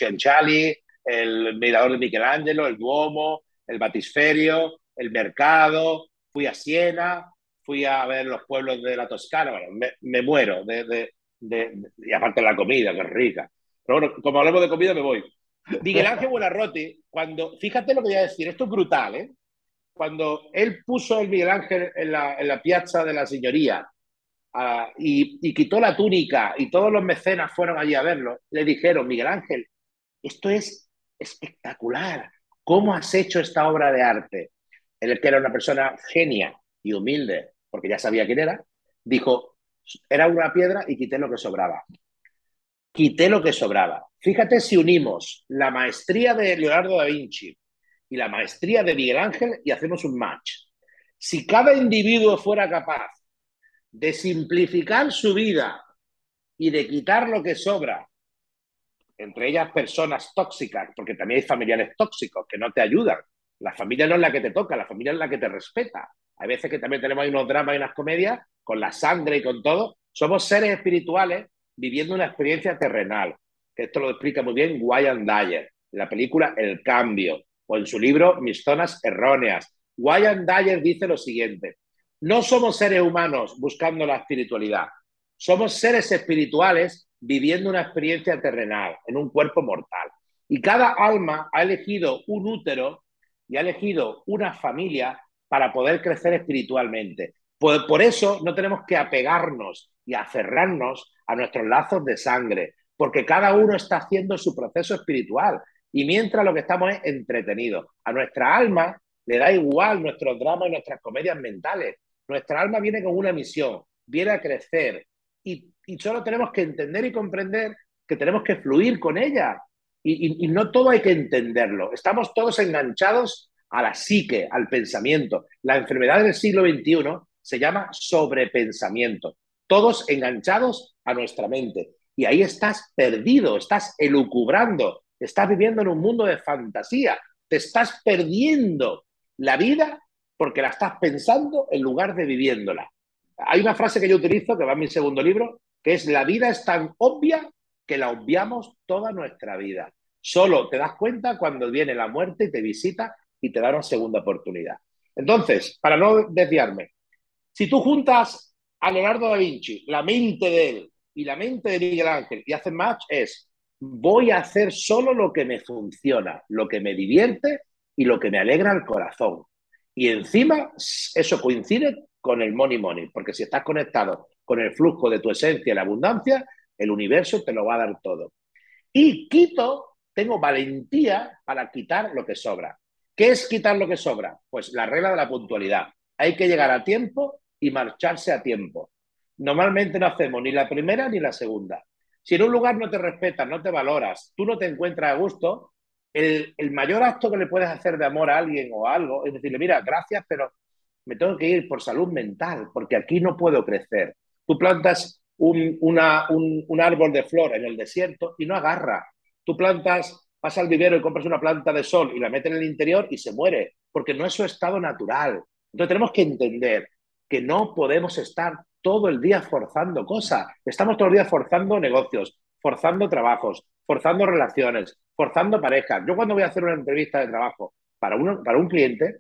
el Mirador de Michelangelo, el Duomo, el Batisferio, el Mercado, fui a Siena, fui a ver los pueblos de la Toscana, bueno, me, me muero de, de, de, y aparte la comida, que es rica. Pero bueno, como hablamos de comida, me voy. Miguel Ángel Buenarroti, cuando, fíjate lo que voy a decir, esto es brutal, ¿eh? Cuando él puso el Miguel Ángel en la, en la piazza de la señoría uh, y, y, quitó la túnica y todos los mecenas fueron allí a verlo, le dijeron, Miguel Ángel, esto es espectacular, ¿cómo has hecho esta obra de arte? Él, que era una persona genia y humilde, porque ya sabía quién era, dijo, era una piedra y quité lo que sobraba quité lo que sobraba. Fíjate si unimos la maestría de Leonardo da Vinci y la maestría de Miguel Ángel y hacemos un match. Si cada individuo fuera capaz de simplificar su vida y de quitar lo que sobra, entre ellas personas tóxicas, porque también hay familiares tóxicos que no te ayudan. La familia no es la que te toca, la familia es la que te respeta. Hay veces que también tenemos unos dramas y unas comedias con la sangre y con todo. Somos seres espirituales viviendo una experiencia terrenal, que esto lo explica muy bien Wyan Dyer, en la película El Cambio, o en su libro Mis zonas erróneas. Wyan Dyer dice lo siguiente, no somos seres humanos buscando la espiritualidad, somos seres espirituales viviendo una experiencia terrenal, en un cuerpo mortal. Y cada alma ha elegido un útero y ha elegido una familia para poder crecer espiritualmente. Por, por eso no tenemos que apegarnos y aferrarnos a nuestros lazos de sangre, porque cada uno está haciendo su proceso espiritual y mientras lo que estamos es entretenidos. A nuestra alma le da igual nuestros dramas y nuestras comedias mentales. Nuestra alma viene con una misión, viene a crecer y, y solo tenemos que entender y comprender que tenemos que fluir con ella. Y, no todo hay que entenderlo. Estamos todos enganchados a la psique, al pensamiento. La enfermedad del siglo XXI se llama sobrepensamiento todos enganchados a nuestra mente. Y ahí estás perdido, estás elucubrando, estás viviendo en un mundo de fantasía, te estás perdiendo la vida porque la estás pensando en lugar de viviéndola. Hay una frase que yo utilizo, que va en mi segundo libro, que es la vida es tan obvia que la obviamos toda nuestra vida. Solo te das cuenta cuando viene la muerte y te visita y te da una segunda oportunidad. Entonces, para no desviarme, si tú juntas a Leonardo da Vinci, la mente de él y la mente de Miguel Ángel y hacen match es voy a hacer solo lo que me funciona, lo que me divierte y lo que me alegra el corazón. Y encima eso coincide con el money money, porque si estás conectado con el flujo de tu esencia y la abundancia, el universo te lo va a dar todo. Y quito tengo valentía para quitar lo que sobra. ¿Qué es quitar lo que sobra? Pues la regla de la puntualidad. Hay que llegar a tiempo y marcharse a tiempo. Normalmente no hacemos ni la primera ni la segunda. Si en un lugar no te respetas, no te valoras, tú no te encuentras a gusto, el, el, mayor acto que le puedes hacer de amor a alguien o a algo es decirle, mira, gracias, pero me tengo que ir por salud mental, porque aquí no puedo crecer. Tú plantas un, un, un árbol de flor en el desierto y no agarra. Tú plantas, vas al vivero y compras una planta de sol y la metes en el interior y se muere, porque no es su estado natural. Entonces tenemos que entender que no podemos estar todo el día forzando cosas. Estamos todo el día forzando negocios, forzando trabajos, forzando relaciones, forzando parejas. Yo cuando voy a hacer una entrevista de trabajo para, uno, para un cliente,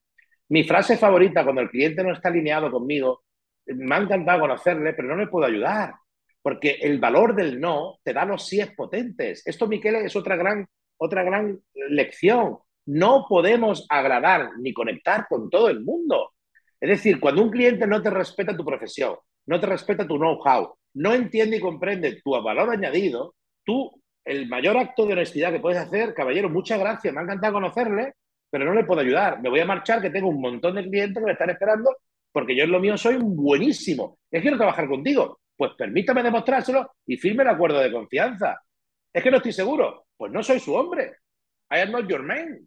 mi frase favorita cuando el cliente no está alineado conmigo, me ha encantado conocerle, pero no le puedo ayudar, porque el valor del no te da los síes potentes. Esto, Miquel, es otra gran, otra gran lección. No podemos agradar ni conectar con todo el mundo. Es decir, cuando un cliente no te respeta tu profesión, no te respeta tu know-how, no entiende y comprende tu valor añadido, tú, el mayor acto de honestidad que puedes hacer, caballero, muchas gracias, me ha encantado conocerle, pero no le puedo ayudar. Me voy a marchar, que tengo un montón de clientes que me están esperando, porque yo en lo mío soy buenísimo. Es quiero trabajar contigo. Pues permítame demostrárselo y firme el acuerdo de confianza. Es que no estoy seguro. Pues no soy su hombre. I am not your man.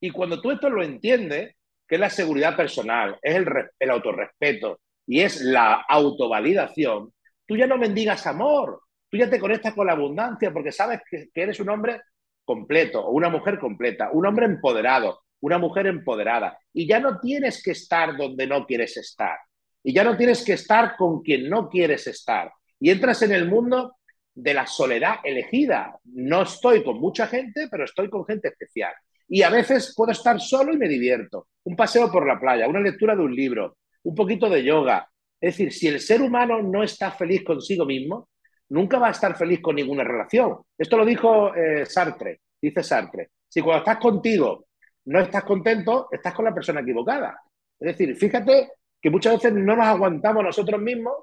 Y cuando tú esto lo entiendes, que es la seguridad personal, es el, el autorrespeto y es la autovalidación, tú ya no mendigas amor, tú ya te conectas con la abundancia porque sabes que, que eres un hombre completo o una mujer completa, un hombre empoderado, una mujer empoderada. Y ya no tienes que estar donde no quieres estar. Y ya no tienes que estar con quien no quieres estar. Y entras en el mundo de la soledad elegida. No estoy con mucha gente, pero estoy con gente especial. Y a veces puedo estar solo y me divierto. Un paseo por la playa, una lectura de un libro, un poquito de yoga. Es decir, si el ser humano no está feliz consigo mismo, nunca va a estar feliz con ninguna relación. Esto lo dijo eh, Sartre, dice Sartre. Si cuando estás contigo no estás contento, estás con la persona equivocada. Es decir, fíjate que muchas veces no nos aguantamos nosotros mismos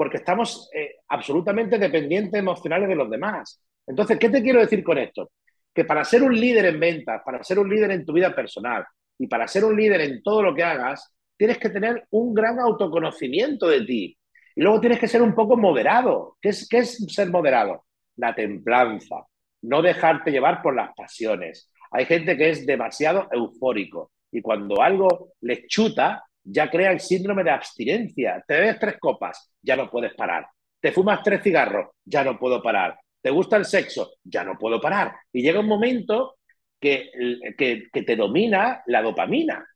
porque estamos eh, absolutamente dependientes emocionales de los demás. Entonces, ¿qué te quiero decir con esto? Que para ser un líder en ventas, para ser un líder en tu vida personal y para ser un líder en todo lo que hagas, tienes que tener un gran autoconocimiento de ti. Y luego tienes que ser un poco moderado. ¿Qué es, qué es ser moderado? La templanza, no dejarte llevar por las pasiones. Hay gente que es demasiado eufórico y cuando algo les chuta, ya crea el síndrome de abstinencia. Te bebes tres copas, ya no puedes parar. Te fumas tres cigarros, ya no puedo parar. Te gusta el sexo, ya no puedo parar. Y llega un momento que, que, te domina la dopamina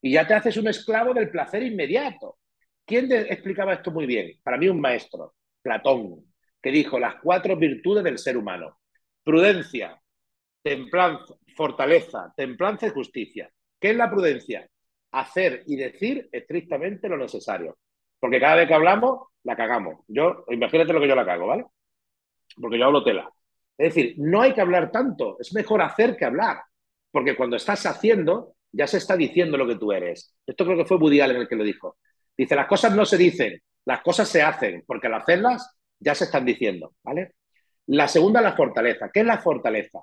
y ya te haces un esclavo del placer inmediato. ¿Quién explicaba esto muy bien? Para mí un maestro, Platón, que dijo las cuatro virtudes del ser humano. Prudencia, templanza, fortaleza, templanza y justicia. ¿Qué es la prudencia? Hacer y decir estrictamente lo necesario. Porque cada vez que hablamos, la cagamos. Yo, imagínate lo que yo la cago, ¿vale? Porque yo hablo tela. Es decir, no hay que hablar tanto, es mejor hacer que hablar. Porque cuando estás haciendo, ya se está diciendo lo que tú eres. Esto creo que fue Woody Allen el que lo dijo. Dice, las cosas no se dicen, las cosas se hacen, porque al hacerlas ya se están diciendo, ¿vale? La segunda, la fortaleza. ¿Qué es la fortaleza?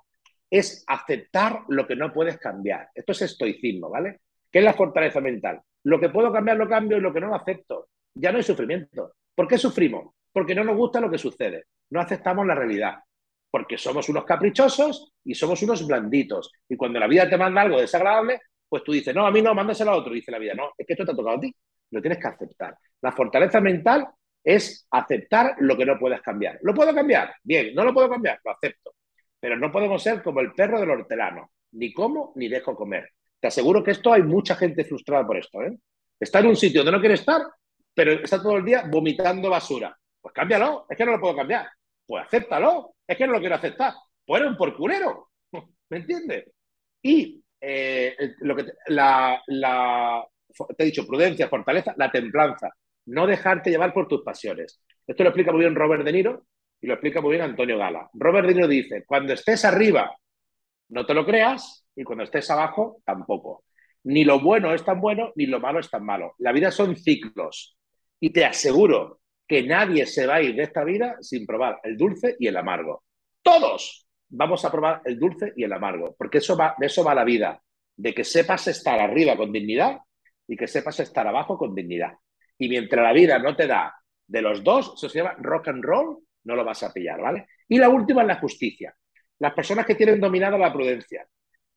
Es aceptar lo que no puedes cambiar. Esto es estoicismo, ¿vale? ¿Qué es la fortaleza mental? Lo que puedo cambiar lo cambio y lo que no lo acepto. Ya no hay sufrimiento. ¿Por qué sufrimos? Porque no nos gusta lo que sucede. No aceptamos la realidad. Porque somos unos caprichosos y somos unos blanditos. Y cuando la vida te manda algo desagradable, pues tú dices, no, a mí no, mándaselo a otro. Dice la vida, no, es que esto te ha tocado a ti. Lo tienes que aceptar. La fortaleza mental es aceptar lo que no puedes cambiar. ¿Lo puedo cambiar? Bien, no lo puedo cambiar, lo acepto. Pero no podemos ser como el perro del hortelano, ni como ni dejo comer. Te aseguro que esto hay mucha gente frustrada por esto. ¿eh? Está en un sitio donde no quiere estar, pero está todo el día vomitando basura. Pues cámbialo, es que no lo puedo cambiar. Pues acéptalo, es que no lo quiero aceptar. Pues eres un porculero, ¿me entiendes? Y eh, lo que la, la, te he dicho, prudencia, fortaleza, la templanza no dejarte llevar por tus pasiones. Esto lo explica muy bien Robert De Niro y lo explica muy bien Antonio Gala. Robert De Niro dice, cuando estés arriba, no te lo creas, y cuando estés abajo, tampoco. Ni lo bueno es tan bueno, ni lo malo es tan malo. La vida son ciclos. Y te aseguro que nadie se va a ir de esta vida sin probar el dulce y el amargo. Todos, vamos a probar el dulce y el amargo, porque eso va, de eso va la vida, de que sepas estar arriba con dignidad y que sepas estar abajo con dignidad. Y mientras la vida no te da de los dos, eso se llama rock and roll, no lo vas a pillar, ¿vale? Y la última es la justicia. Las personas que tienen dominada la prudencia,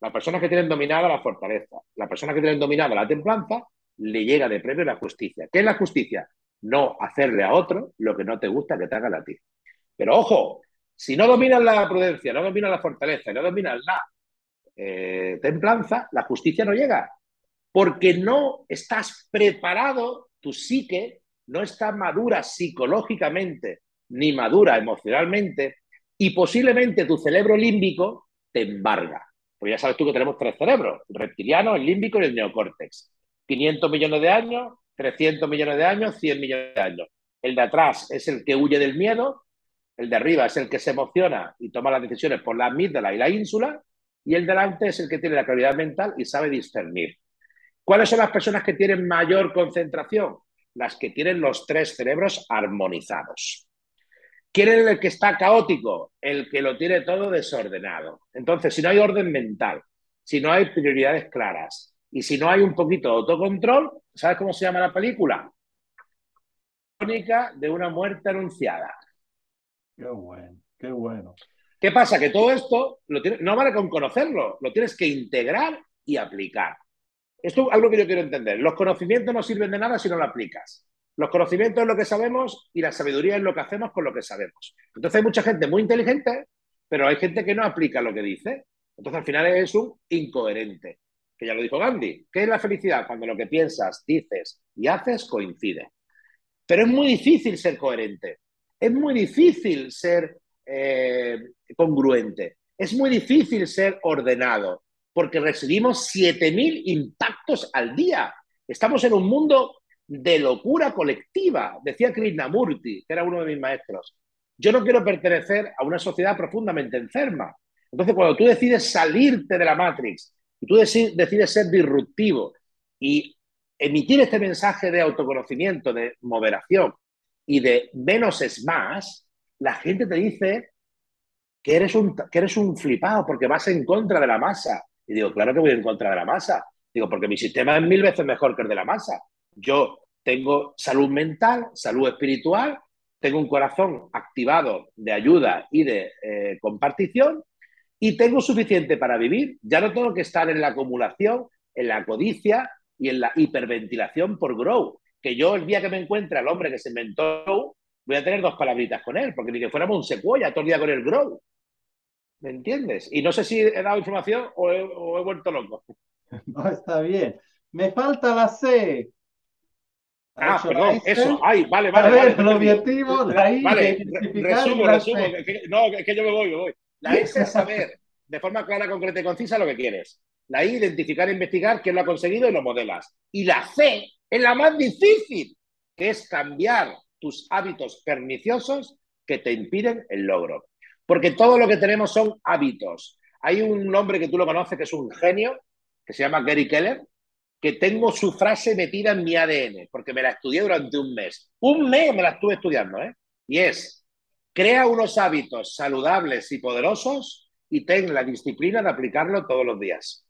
las personas que tienen dominada la fortaleza, las personas que tienen dominada la templanza, le llega de premio la justicia. ¿Qué es la justicia? No hacerle a otro lo que no te gusta que te hagan a ti. Pero ojo, si no dominas la prudencia, no dominas la fortaleza, no dominas la eh, templanza, la justicia no llega. Porque no estás preparado, tu psique no está madura psicológicamente ni madura emocionalmente y posiblemente tu cerebro límbico te embarga. Pues ya sabes tú que tenemos tres cerebros, el reptiliano, el límbico y el neocórtex. 500 millones de años, 300 millones de años, 100 millones de años. El de atrás es el que huye del miedo, el de arriba es el que se emociona y toma las decisiones por la amígdala y la ínsula, y el delante es el que tiene la claridad mental y sabe discernir. ¿Cuáles son las personas que tienen mayor concentración? Las que tienen los tres cerebros armonizados. ¿Quién es el que está caótico? El que lo tiene todo desordenado. Entonces, si no hay orden mental, si no hay prioridades claras y si no hay un poquito de autocontrol, ¿sabes cómo se llama la película? Crónica de una muerte anunciada. Qué bueno, qué bueno. ¿Qué pasa? Que todo esto lo no vale con conocerlo, lo tienes que integrar y aplicar. Esto es algo que yo quiero entender. Los conocimientos no sirven de nada si no lo aplicas. Los conocimientos es lo que sabemos y la sabiduría es lo que hacemos con lo que sabemos. Entonces hay mucha gente muy inteligente, pero hay gente que no aplica lo que dice. Entonces al final es un incoherente, que ya lo dijo Gandhi. ¿Qué es la felicidad? Cuando lo que piensas, dices y haces coincide. Pero es muy difícil ser coherente. Es muy difícil ser eh, congruente. Es muy difícil ser ordenado, porque recibimos 7.000 impactos al día. Estamos en un mundo de locura colectiva. Decía Krishnamurti, que era uno de mis maestros. Yo no quiero pertenecer a una sociedad profundamente enferma. Entonces, cuando tú decides salirte de la Matrix y tú decides ser disruptivo y emitir este mensaje de autoconocimiento, de moderación y de menos es más, la gente te dice que eres un, que eres un flipado porque vas en contra de la masa. Y digo, claro que voy en contra de la masa. Digo, porque mi sistema es mil veces mejor que el de la masa. Yo tengo salud mental, salud espiritual, tengo un corazón activado de ayuda y de eh, compartición y tengo suficiente para vivir. Ya no tengo que estar en la acumulación, en la codicia y en la hiperventilación por grow. Que yo el día que me encuentre al hombre que se inventó, voy a tener dos palabritas con él, porque ni que fuéramos un secuoya todo el día con el grow. ¿Me entiendes? Y no sé si he dado información o he, o he vuelto loco. No, está bien. Me falta la C. Ah, perdón, eso. Ay, vale, vale. A ver, vale, el objetivo, la I, Vale, resumo, resumo. Que- no, es que yo me voy, me voy. La S es saber de forma clara, concreta y concisa lo que quieres. La I, identificar e investigar quién lo ha conseguido y lo modelas. Y la C es la más difícil, que es cambiar tus hábitos perniciosos que te impiden el logro. Porque todo lo que tenemos son hábitos. Hay un hombre que tú lo conoces que es un genio, que se llama Gary Keller, que tengo su frase metida en mi ADN, porque me la estudié durante un mes. Un mes me la estuve estudiando, ¿eh? Y es, crea unos hábitos saludables y poderosos y ten la disciplina de aplicarlo todos los días.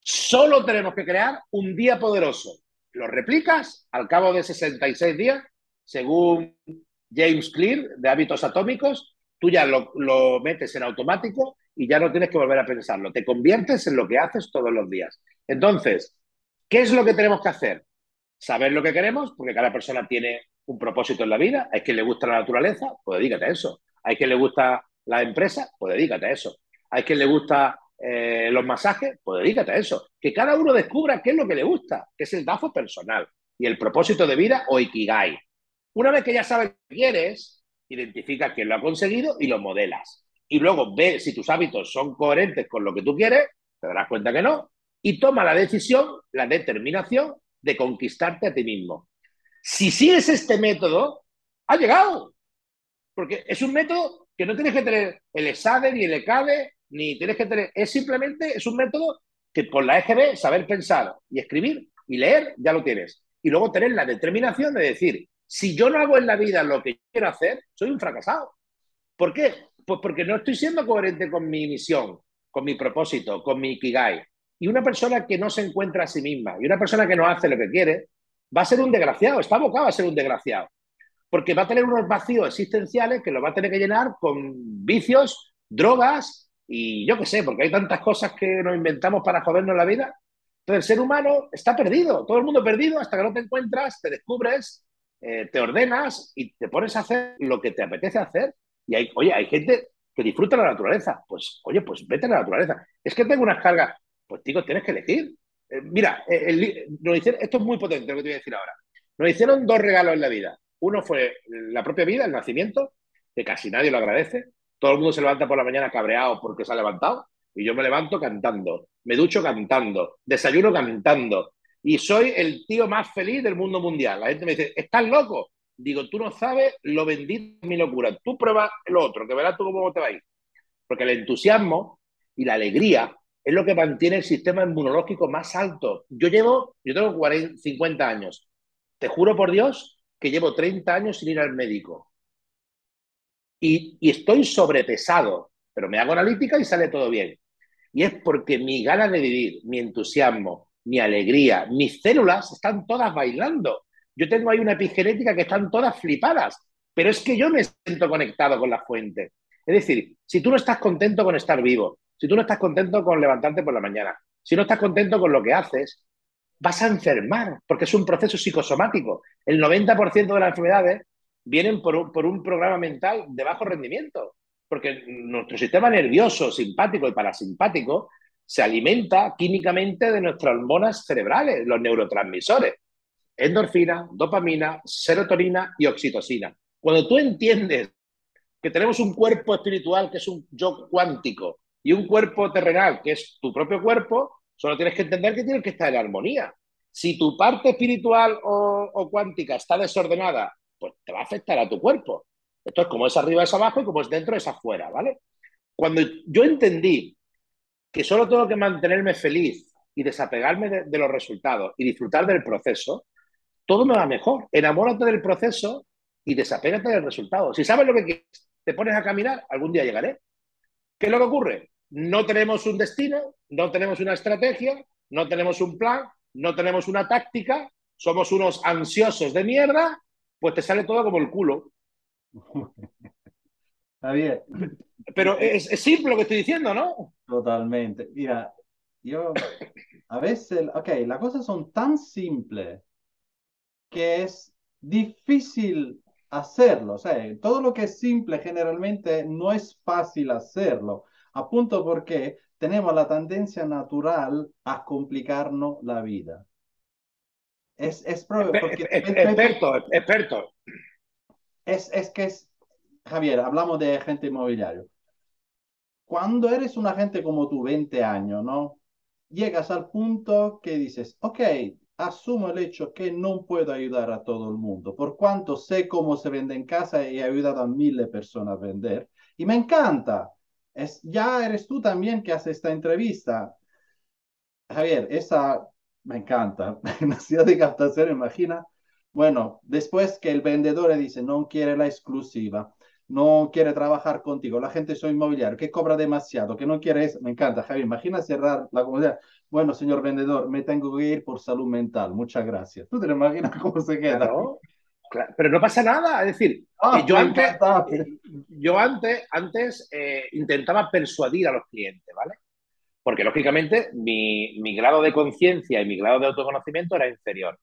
Solo tenemos que crear un día poderoso. Lo replicas al cabo de 66 días, según James Clear, de hábitos atómicos, tú ya lo, lo metes en automático y ya no tienes que volver a pensarlo. Te conviertes en lo que haces todos los días. Entonces, ¿qué es lo que tenemos que hacer? Saber lo que queremos, porque cada persona tiene un propósito en la vida. Hay quien le gusta la naturaleza, pues dedícate a eso. Hay quien le gusta la empresa, pues dedícate a eso. Hay quien le gusta eh, los masajes, pues dedícate a eso. Que cada uno descubra qué es lo que le gusta, que es el DAFO personal y el propósito de vida o Ikigai. Una vez que ya sabes qué quieres, identifica quién lo ha conseguido y lo modelas. Y luego ve si tus hábitos son coherentes con lo que tú quieres, te darás cuenta que no, y toma la decisión, la determinación de conquistarte a ti mismo. Si sigues este método, ha llegado. Porque es un método que no tienes que tener el ESADE ni el ECADE, ni tienes que tener, es simplemente, es un método que por la EGB, saber pensar y escribir y leer, ya lo tienes. Y luego tener la determinación de decir, si yo no hago en la vida lo que quiero hacer, soy un fracasado. ¿Por qué? Pues porque no estoy siendo coherente con mi misión, con mi propósito, con mi Ikigai. Y una persona que no se encuentra a sí misma y una persona que no hace lo que quiere, va a ser un desgraciado, está abocado a ser un desgraciado. Porque va a tener unos vacíos existenciales que lo va a tener que llenar con vicios, drogas y yo qué sé, porque hay tantas cosas que nos inventamos para jodernos la vida. Entonces el ser humano está perdido, todo el mundo perdido hasta que no te encuentras, te descubres, eh, te ordenas y te pones a hacer lo que te apetece hacer. Y hay, oye, hay gente que disfruta la naturaleza. Pues, oye, pues vete a la naturaleza. Es que tengo unas cargas. Pues, chicos, tienes que elegir. Eh, mira, eh, esto es muy potente lo que te voy a decir ahora. Nos hicieron dos regalos en la vida. Uno fue la propia vida, el nacimiento, que casi nadie lo agradece. Todo el mundo se levanta por la mañana cabreado porque se ha levantado. Y yo me levanto cantando, me ducho cantando, desayuno cantando. Y soy el tío más feliz del mundo mundial. La gente me dice, ¿estás loco? Digo, tú no sabes lo bendito mi locura. Tú pruebas lo otro, que verás tú cómo te va a ir. Porque el entusiasmo y la alegría es lo que mantiene el sistema inmunológico más alto. Yo llevo, yo tengo 40, 50 años. Te juro por Dios que llevo 30 años sin ir al médico. Y, estoy sobrepesado, pero me hago analítica y sale todo bien. Y es porque mi ganas de vivir, mi entusiasmo, mi alegría, mis células están todas bailando. Yo tengo ahí una epigenética que están todas flipadas, pero es que yo me siento conectado con la fuente. Es decir, si tú no estás contento con estar vivo, si tú no estás contento con levantarte por la mañana, si no estás contento con lo que haces, vas a enfermar, porque es un proceso psicosomático. El 90% de las enfermedades vienen por un, por un programa mental de bajo rendimiento, porque nuestro sistema nervioso, simpático y parasimpático se alimenta químicamente de nuestras hormonas cerebrales, los neurotransmisores, endorfina, dopamina, serotonina y oxitocina. Cuando tú entiendes que tenemos un cuerpo espiritual que es un yo cuántico y un cuerpo terrenal, que es tu propio cuerpo, solo tienes que entender que tienes que estar en armonía. Si tu parte espiritual o, cuántica está desordenada, pues te va a afectar a tu cuerpo. Esto es como es arriba es abajo y como es dentro es afuera, ¿vale? Cuando yo entendí que solo tengo que mantenerme feliz y desapegarme de, de los resultados y disfrutar del proceso, todo me va mejor. Enamórate del proceso y desapégate del resultado. Si sabes lo que quieres, te pones a caminar, algún día llegaré. ¿Qué es lo que ocurre? no tenemos un destino, no tenemos una estrategia, no tenemos un plan, no tenemos una táctica, somos unos ansiosos de mierda, pues te sale todo como el culo. Está bien. Pero es, simple lo que estoy diciendo, ¿no? Totalmente. Mira, yo a veces, ok, las cosas son tan simples que es difícil hacerlo. O sea, todo lo que es simple generalmente no es fácil hacerlo. Appunto porque tenemos la tendencia natural a complicarnos la vida. Es, es porque... Experto, experto. Es, es que es, Javier, hablamos de agente inmobiliario. Cuando eres un agente como tú, 20 años, ¿no? Llegas al punto que dices, ok, asumo el hecho que no puedo ayudar a todo el mundo, por cuanto sé cómo se vende en casa y he ayudado a miles de personas a vender, y me encanta, es, ya eres tú también que hace esta entrevista. Javier, esa me encanta. Necesidad de captación, imagina. Bueno, después que el vendedor le dice, no quiere la exclusiva, no quiere trabajar contigo, la gente soy inmobiliario, que cobra demasiado, que no quiere eso. Me encanta, Javier. Imagina cerrar la comunidad. Bueno, señor vendedor, me tengo que ir por salud mental. Muchas gracias. ¿Tú te imaginas cómo se queda? pero no pasa nada, es decir, ah, yo, antes, yo antes, antes eh, intentaba persuadir a los clientes, ¿vale? Porque lógicamente mi, mi grado de conciencia y mi grado de autoconocimiento era inferior.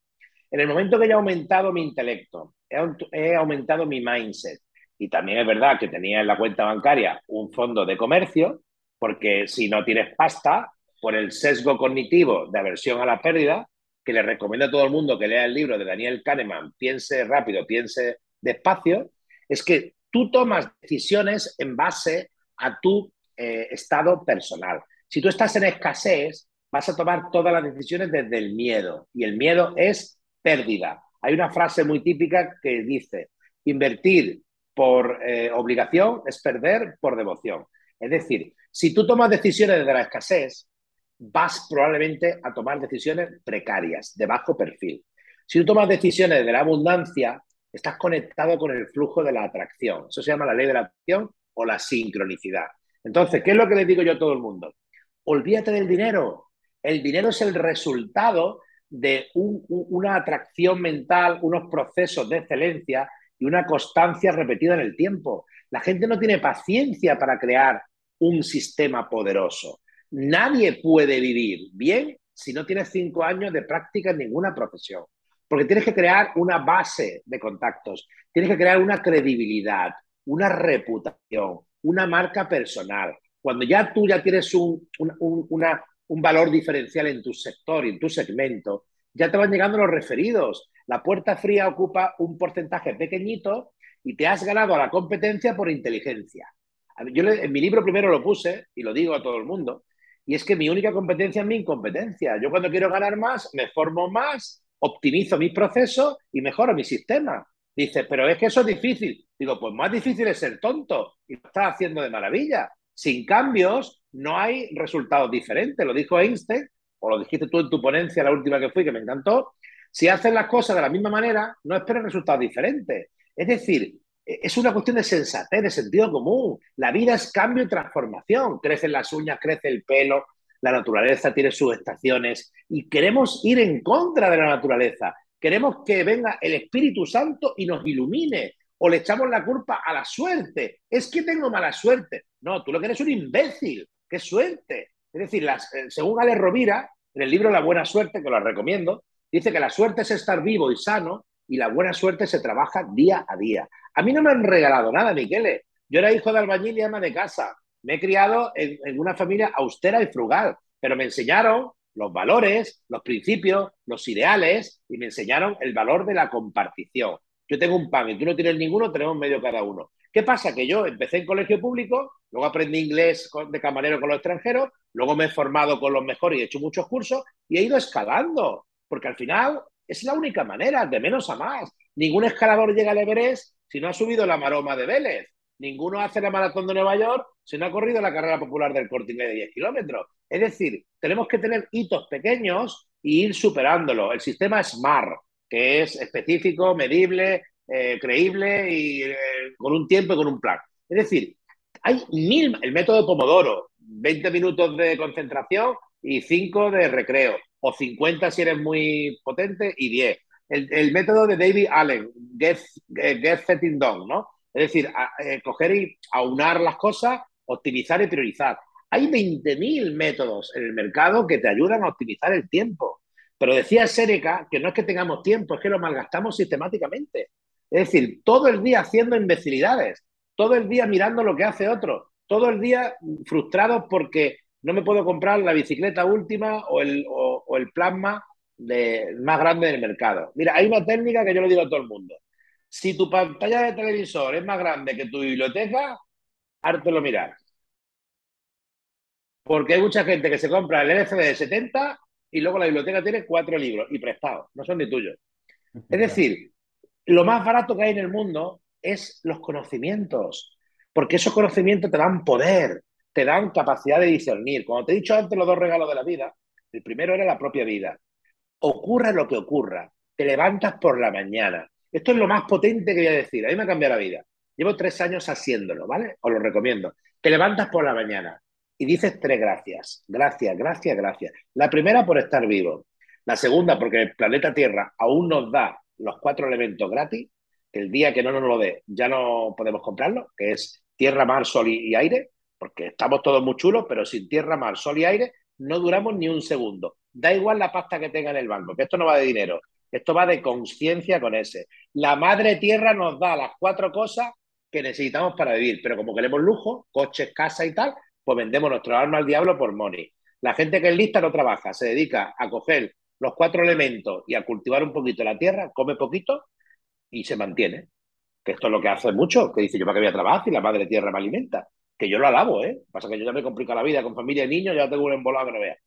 En el momento que he aumentado mi intelecto, he, aumentado mi mindset, y también es verdad que tenía en la cuenta bancaria un fondo de comercio, porque si no tienes pasta, por el sesgo cognitivo de aversión a la pérdida, que le recomiendo a todo el mundo que lea el libro de Daniel Kahneman, Piense rápido, piense despacio, es que tú tomas decisiones en base a tu eh, estado personal. Si tú estás en escasez, vas a tomar todas las decisiones desde el miedo y el miedo es pérdida. Hay una frase muy típica que dice, invertir por eh, obligación es perder por devoción. Es decir, si tú tomas decisiones desde la escasez, vas probablemente a tomar decisiones precarias, de bajo perfil. Si tú tomas decisiones de la abundancia, estás conectado con el flujo de la atracción. Eso se llama la ley de la atracción o la sincronicidad. Entonces, ¿qué es lo que le digo yo a todo el mundo? Olvídate del dinero. El dinero es el resultado de una atracción mental, unos procesos de excelencia y una constancia repetida en el tiempo. La gente no tiene paciencia para crear un sistema poderoso. Nadie puede vivir bien si no tienes cinco años de práctica en ninguna profesión. Porque tienes que crear una base de contactos, tienes que crear una credibilidad, una reputación, una marca personal. Cuando ya tú ya tienes un, una, un valor diferencial en tu sector y en tu segmento, ya te van llegando los referidos. La puerta fría ocupa un porcentaje pequeñito y te has ganado a la competencia por inteligencia. Yo en mi libro primero lo puse y lo digo a todo el mundo, y es que mi única competencia es mi incompetencia. Yo cuando quiero ganar más, me formo más, optimizo mis procesos y mejoro mi sistema. Dice, pero es que eso es difícil. Digo, pues más difícil es ser tonto y lo estás haciendo de maravilla. Sin cambios no hay resultados diferentes. Lo dijo Einstein, o lo dijiste tú en tu ponencia, la última que fui, que me encantó. Si haces las cosas de la misma manera, no esperes resultados diferentes. Es decir, es una cuestión de sensatez, de sentido común. La vida es cambio y transformación. Crecen las uñas, crece el pelo, la naturaleza tiene sus estaciones y queremos ir en contra de la naturaleza. Queremos que venga el Espíritu Santo y nos ilumine. O le echamos la culpa a la suerte. Es que tengo mala suerte. No, tú lo que eres un imbécil. ¡Qué suerte! Es decir, eh, según Ale Rovira, en el libro La Buena Suerte, que lo recomiendo, dice que la suerte es estar vivo y sano y la buena suerte se trabaja día a día. A mí no me han regalado nada, Miquele. Yo era hijo de albañil y ama de casa. Me he criado en, una familia austera y frugal, pero me enseñaron los valores, los principios, los ideales y me enseñaron el valor de la compartición. Yo tengo un pan y tú no tienes ninguno, tenemos medio cada uno. ¿Qué pasa? Que yo empecé en colegio público, luego aprendí inglés de camarero con los extranjeros, luego me he formado con los mejores y he hecho muchos cursos y he ido escalando, porque al final es la única manera, de menos a más. Ningún escalador llega al Everest si no ha subido la maroma de Vélez. Ninguno hace la maratón de Nueva York si no ha corrido la carrera popular del corte de 10 kilómetros. Es decir, tenemos que tener hitos pequeños e ir superándolo. El sistema SMART, que es específico, medible, eh, creíble y eh, con un tiempo y con un plan. Es decir, hay mil, el método Pomodoro, 20 minutos de concentración y 5 de recreo, o 50 si eres muy potente y 10. El, método de David Allen, get, get setting done, ¿no? Es decir, eh, coger y aunar las cosas, optimizar y priorizar. Hay 20.000 métodos en el mercado que te ayudan a optimizar el tiempo. Pero decía Seneca que no es que tengamos tiempo, es que lo malgastamos sistemáticamente. Es decir, todo el día haciendo imbecilidades, todo el día mirando lo que hace otro, todo el día frustrado porque no me puedo comprar la bicicleta última o el, o, el plasma de, más grande del mercado. Mira, hay una técnica que yo le digo a todo el mundo. Si tu pantalla de televisor es más grande que tu biblioteca, hártelo mirar. Porque hay mucha gente que se compra el LCD de 70 y luego la biblioteca tiene cuatro libros y prestados, no son ni tuyos. Es decir, lo más barato que hay en el mundo es los conocimientos, porque esos conocimientos te dan poder, te dan capacidad de discernir. Como te he dicho antes, los dos regalos de la vida, el primero era la propia vida. Ocurra lo que ocurra, te levantas por la mañana. Esto es lo más potente que voy a decir. A mí me ha cambiado la vida. Llevo tres años haciéndolo, ¿vale? Os lo recomiendo. Te levantas por la mañana y dices tres gracias. Gracias, gracias, gracias. La primera por estar vivo. La segunda porque el planeta Tierra aún nos da los cuatro elementos gratis, que el día que no nos lo dé ya no podemos comprarlo, que es tierra, mar, sol y, aire, porque estamos todos muy chulos, pero sin tierra, mar, sol y aire no duramos ni un segundo. Da igual la pasta que tenga en el banco, que esto no va de dinero, esto va de conciencia con ese. La madre tierra nos da las cuatro cosas que necesitamos para vivir, pero como queremos lujo, coches, casa y tal, pues vendemos nuestro alma al diablo por money. La gente que es lista no trabaja, se dedica a coger los cuatro elementos y a cultivar un poquito la tierra, come poquito y se mantiene. Que esto es lo que hace mucho, que dice yo para qué voy a trabajar y la madre tierra me alimenta. Que yo lo alabo, ¿eh? Pasa que yo ya me complico la vida con familia y niños, ya tengo un embolado que no vea.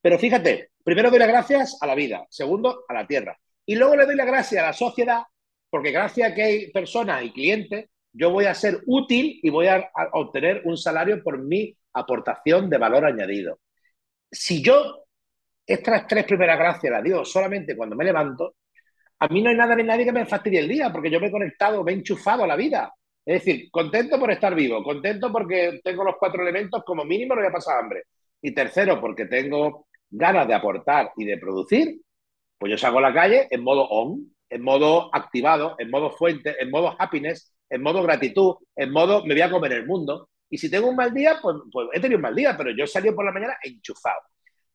Pero fíjate, primero doy las gracias a la vida, segundo a la tierra. Y luego le doy las gracias a la sociedad, porque gracias a que hay personas y clientes, yo voy a ser útil y voy a obtener un salario por mi aportación de valor añadido. Si yo estas tres primeras gracias a Dios solamente cuando me levanto, a mí no hay nada ni nadie que me fastidie el día, porque yo me he conectado, me he enchufado a la vida. Es decir, contento por estar vivo, contento porque tengo los cuatro elementos, como mínimo no voy a pasar hambre. Y tercero, porque tengo ganas de aportar y de producir, pues yo salgo a la calle en modo on, en modo activado, en modo fuente, en modo happiness, en modo gratitud, en modo me voy a comer el mundo. Y si tengo un mal día, pues, pues he tenido un mal día, pero yo salí por la mañana enchufado.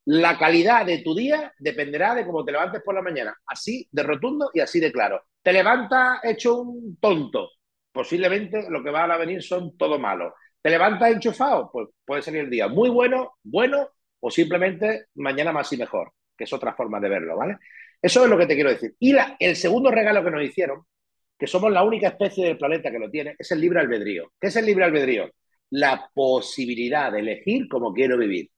La calidad de tu día dependerá de cómo te levantes por la mañana, así de rotundo y así de claro. Te levantas hecho un tonto, posiblemente lo que va a venir son todo malos. ¿Te levantas enchufado? Pues puede ser el día muy bueno, bueno, o simplemente mañana más y mejor, que es otra forma de verlo, ¿vale? Eso es lo que te quiero decir. Y el segundo regalo que nos hicieron, que somos la única especie del planeta que lo tiene, es el libre albedrío. ¿Qué es el libre albedrío? La posibilidad de elegir cómo quiero vivir.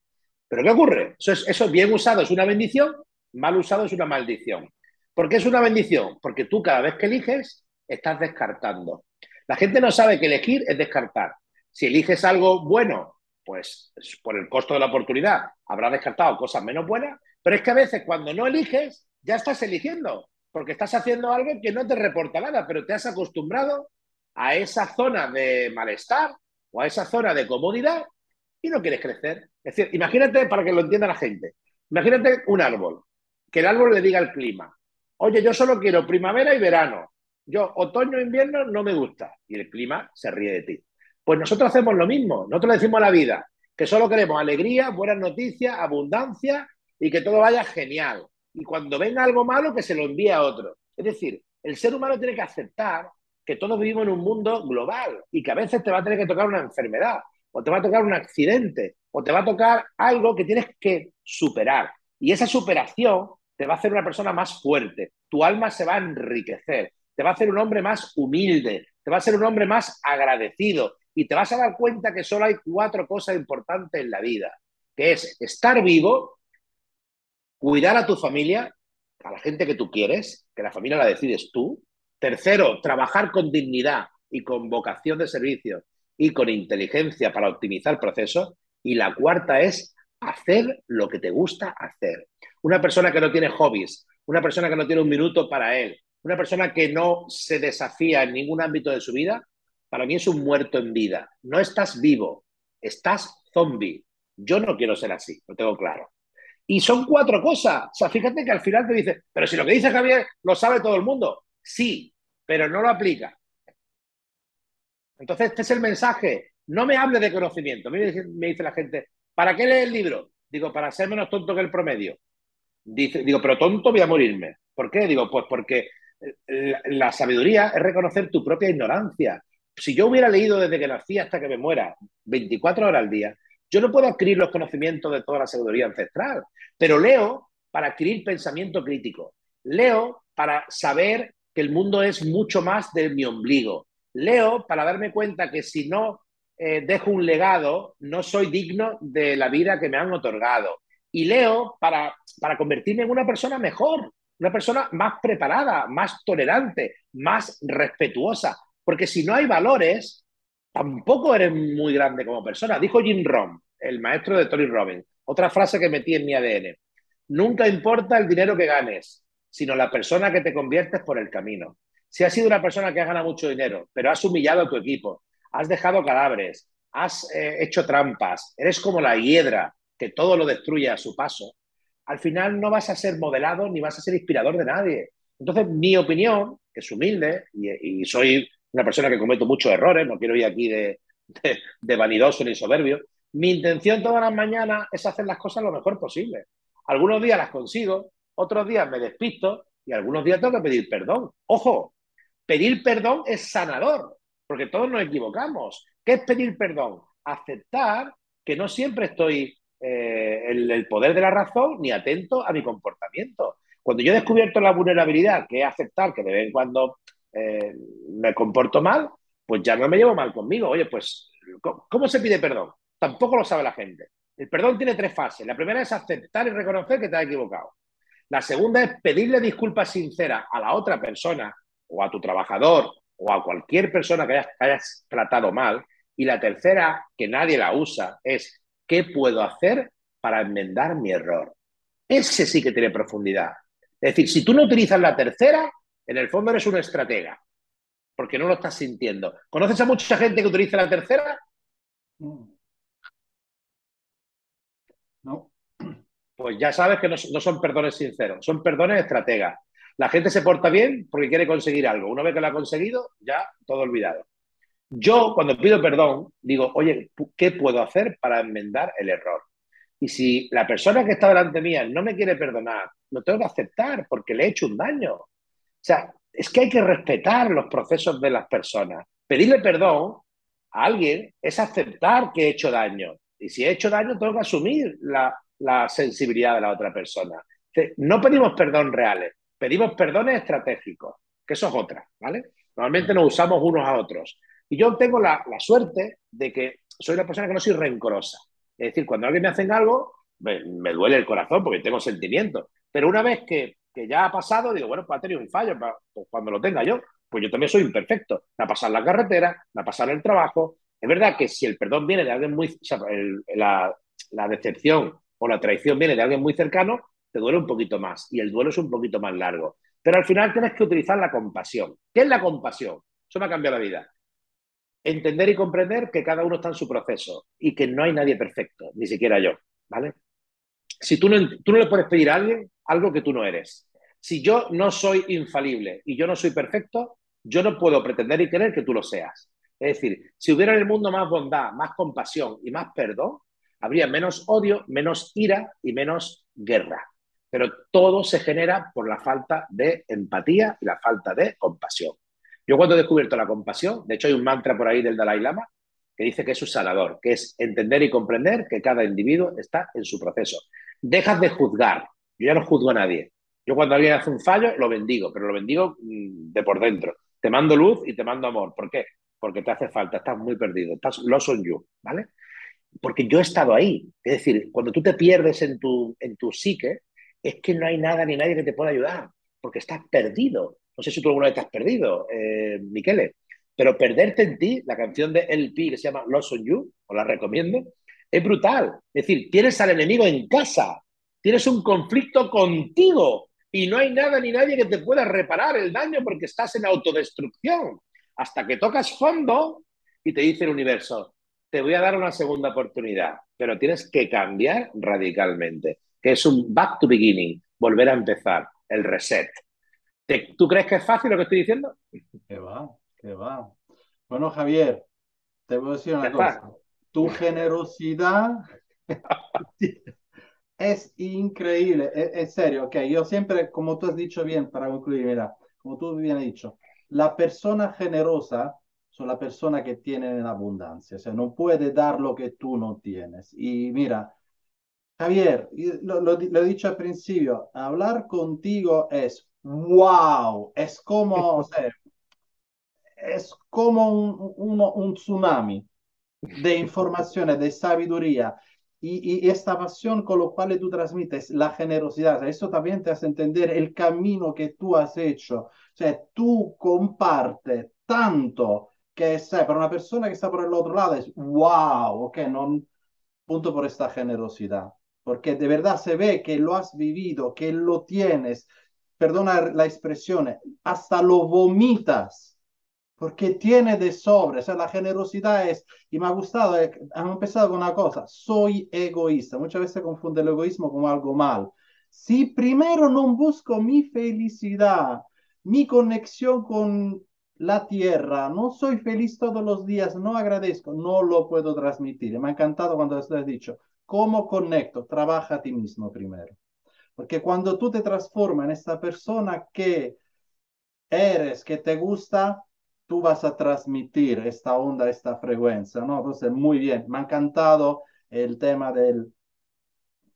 ¿Pero qué ocurre? Eso, es, eso bien usado es una bendición, mal usado es una maldición. ¿Por qué es una bendición? Porque tú cada vez que eliges estás descartando. La gente no sabe que elegir es descartar. Si eliges algo bueno, pues por el costo de la oportunidad habrás descartado cosas menos buenas, pero es que a veces cuando no eliges, ya estás eligiendo, porque estás haciendo algo que no te reporta nada, pero te has acostumbrado a esa zona de malestar o a esa zona de comodidad y no quieres crecer. Es decir, imagínate, para que lo entienda la gente, imagínate un árbol, que el árbol le diga al clima, oye, yo solo quiero primavera y verano, yo otoño e invierno no me gusta, y el clima se ríe de ti. Pues nosotros hacemos lo mismo, nosotros le decimos a la vida que solo queremos alegría, buenas noticias, abundancia y que todo vaya genial. Y cuando venga algo malo, que se lo envíe a otro. Es decir, el ser humano tiene que aceptar que todos vivimos en un mundo global y que a veces te va a tener que tocar una enfermedad, o te va a tocar un accidente, o te va a tocar algo que tienes que superar. Y esa superación te va a hacer una persona más fuerte, tu alma se va a enriquecer, te va a hacer un hombre más humilde, te va a hacer un hombre más agradecido y te vas a dar cuenta que solo hay cuatro cosas importantes en la vida, que es estar vivo, cuidar a tu familia, a la gente que tú quieres, que la familia la decides tú. Tercero, trabajar con dignidad y con vocación de servicio y con inteligencia para optimizar procesos. Y la cuarta es hacer lo que te gusta hacer. Una persona que no tiene hobbies, una persona que no tiene un minuto para él, una persona que no se desafía en ningún ámbito de su vida, para mí es un muerto en vida. No estás vivo, estás zombie. Yo no quiero ser así, lo tengo claro. Y son cuatro cosas. O sea, fíjate que al final te dice, pero si lo que dice Javier lo sabe todo el mundo. Sí, pero no lo aplica. Entonces, este es el mensaje. No me hable de conocimiento. Me dice, la gente, ¿para qué lees el libro? Digo, para ser menos tonto que el promedio. Dice, digo, pero tonto voy a morirme. ¿Por qué? Digo, pues porque la, sabiduría es reconocer tu propia ignorancia. Si yo hubiera leído desde que nací hasta que me muera 24 horas al día, yo no puedo adquirir los conocimientos de toda la sabiduría ancestral, pero leo para adquirir pensamiento crítico. Leo para saber que el mundo es mucho más de mi ombligo. Leo para darme cuenta que si no eh, dejo un legado, no soy digno de la vida que me han otorgado. Y leo para, para convertirme en una persona mejor, una persona más preparada, más tolerante, más respetuosa. Porque si no hay valores, tampoco eres muy grande como persona. Dijo Jim Rohn, el maestro de Tony Robbins, otra frase que metí en mi ADN. Nunca importa el dinero que ganes, sino la persona que te conviertes por el camino. Si has sido una persona que ha ganado mucho dinero, pero has humillado a tu equipo, has dejado cadáveres, has eh, hecho trampas, eres como la hiedra que todo lo destruye a su paso, al final no vas a ser modelado ni vas a ser inspirador de nadie. Entonces, mi opinión, que es humilde y, soy una persona que cometo muchos errores, no quiero ir aquí de, de, vanidoso ni soberbio, mi intención todas las mañanas es hacer las cosas lo mejor posible. Algunos días las consigo, otros días me despisto y algunos días tengo que pedir perdón. Ojo, pedir perdón es sanador, porque todos nos equivocamos. ¿Qué es pedir perdón? Aceptar que no siempre estoy eh, el, poder de la razón ni atento a mi comportamiento. Cuando yo he descubierto la vulnerabilidad, que es aceptar que de vez en cuando eh, me comporto mal, pues ya no me llevo mal conmigo. Oye, pues, ¿cómo, se pide perdón? Tampoco lo sabe la gente. El perdón tiene tres fases. La primera es aceptar y reconocer que te has equivocado. La segunda es pedirle disculpas sinceras a la otra persona o a tu trabajador o a cualquier persona que hayas, que hayas tratado mal. Y la tercera, que nadie la usa, es ¿Qué puedo hacer para enmendar mi error? Ese sí que tiene profundidad. Es decir, si tú no utilizas la tercera, en el fondo eres un estratega. porque no lo estás sintiendo. ¿Conoces a mucha gente que utiliza la tercera? No. Pues ya sabes que no, no son perdones sinceros, son perdones estrategas. La gente se porta bien porque quiere conseguir algo. Una vez que lo ha conseguido, ya todo olvidado. Yo, cuando pido perdón, digo, oye, ¿qué puedo hacer para enmendar el error? Y si la persona que está delante mía no me quiere perdonar, lo tengo que aceptar porque le he hecho un daño. O sea, es que hay que respetar los procesos de las personas. Pedirle perdón a alguien es aceptar que he hecho daño. Y si he hecho daño, tengo que asumir la, sensibilidad de la otra persona. No pedimos perdón reales, pedimos perdones estratégicos, que eso es otra, ¿vale? Normalmente nos usamos unos a otros. Y yo tengo la, la suerte de que soy una persona que no soy rencorosa. Es decir, cuando alguien me hace algo, me, duele el corazón porque tengo sentimientos. Pero una vez que, que, ya ha pasado, digo, bueno, pues ha tenido un fallo, pues cuando lo tenga yo, pues yo también soy imperfecto. Me ha pasado la carretera, me ha pasado el trabajo. Es verdad que si el perdón viene de alguien muy... O la decepción o la traición viene de alguien muy cercano, te duele un poquito más y el duelo es un poquito más largo. Pero al final tienes que utilizar la compasión. ¿Qué es la compasión? Eso me ha cambiado la vida. Entender y comprender que cada uno está en su proceso y que no hay nadie perfecto, ni siquiera yo, ¿vale? Si tú no, tú no le puedes pedir a alguien algo que tú no eres. Si yo no soy infalible y yo no soy perfecto, yo no puedo pretender y querer que tú lo seas. Es decir, si hubiera en el mundo más bondad, más compasión y más perdón, habría menos odio, menos ira y menos guerra. Pero todo se genera por la falta de empatía y la falta de compasión. Yo cuando he descubierto la compasión, de hecho hay un mantra por ahí del Dalai Lama que dice que es un sanador, que es entender y comprender que cada individuo está en su proceso. Dejas de juzgar. Yo ya no juzgo a nadie. Yo cuando alguien hace un fallo lo bendigo, pero lo bendigo mm, de por dentro. Te mando luz y te mando amor. ¿Por qué? Porque te hace falta, estás muy perdido, estás lost on you, ¿vale? porque yo he estado ahí. Es decir, cuando tú te pierdes en tu, en tu psique, es que no hay nada ni nadie que te pueda ayudar, porque estás perdido. No sé si tú alguna vez te has perdido, eh, Miquele, pero perderte en ti, la canción de LP que se llama Lost on You, os la recomiendo, es brutal. Es decir, tienes al enemigo en casa, tienes un conflicto contigo y no hay nada ni nadie que te pueda reparar el daño porque estás en autodestrucción. Hasta que tocas fondo y te dice el universo, te voy a dar una segunda oportunidad, pero tienes que cambiar radicalmente, que es un back to beginning, volver a empezar, el reset. ¿Tú crees que es fácil lo que estoy diciendo? Que va, que va. Bueno, Javier, te voy a decir una cosa. Tu generosidad es increíble, es, serio, ok. Yo siempre, como tú has dicho bien, para concluir, mira, como tú bien has dicho, la persona generosa la persona que tiene en abundancia, o sea, no puede dar lo que tú no tienes. Y mira, Javier, lo, lo, he dicho al principio, hablar contigo es wow, es como, o sea, es como un, un, tsunami de informaciones, de sabiduría. Y, y, esta pasión con lo cual tú transmites la generosidad, eso también te hace entender el camino que tú has hecho. O sea, tú compartes tanto que sé, para una persona que está por el otro lado es wow, ok, no punto por esta generosidad, porque de verdad se ve que lo has vivido, que lo tienes, perdona la expresión, hasta lo vomitas, porque tiene de sobre, o sea, la generosidad es, y me ha gustado, eh, han empezado con una cosa, soy egoísta, muchas veces confunde el egoísmo como algo mal. Si primero no busco mi felicidad, mi conexión con la tierra, no soy feliz todos los días, no agradezco, no lo puedo transmitir. Me ha encantado cuando has dicho, ¿cómo conecto? Trabaja a ti mismo primero. Porque cuando tú te transformas en esta persona que eres, que te gusta, tú vas a transmitir esta onda, esta frecuencia, ¿no? Entonces, muy bien, me ha encantado el tema del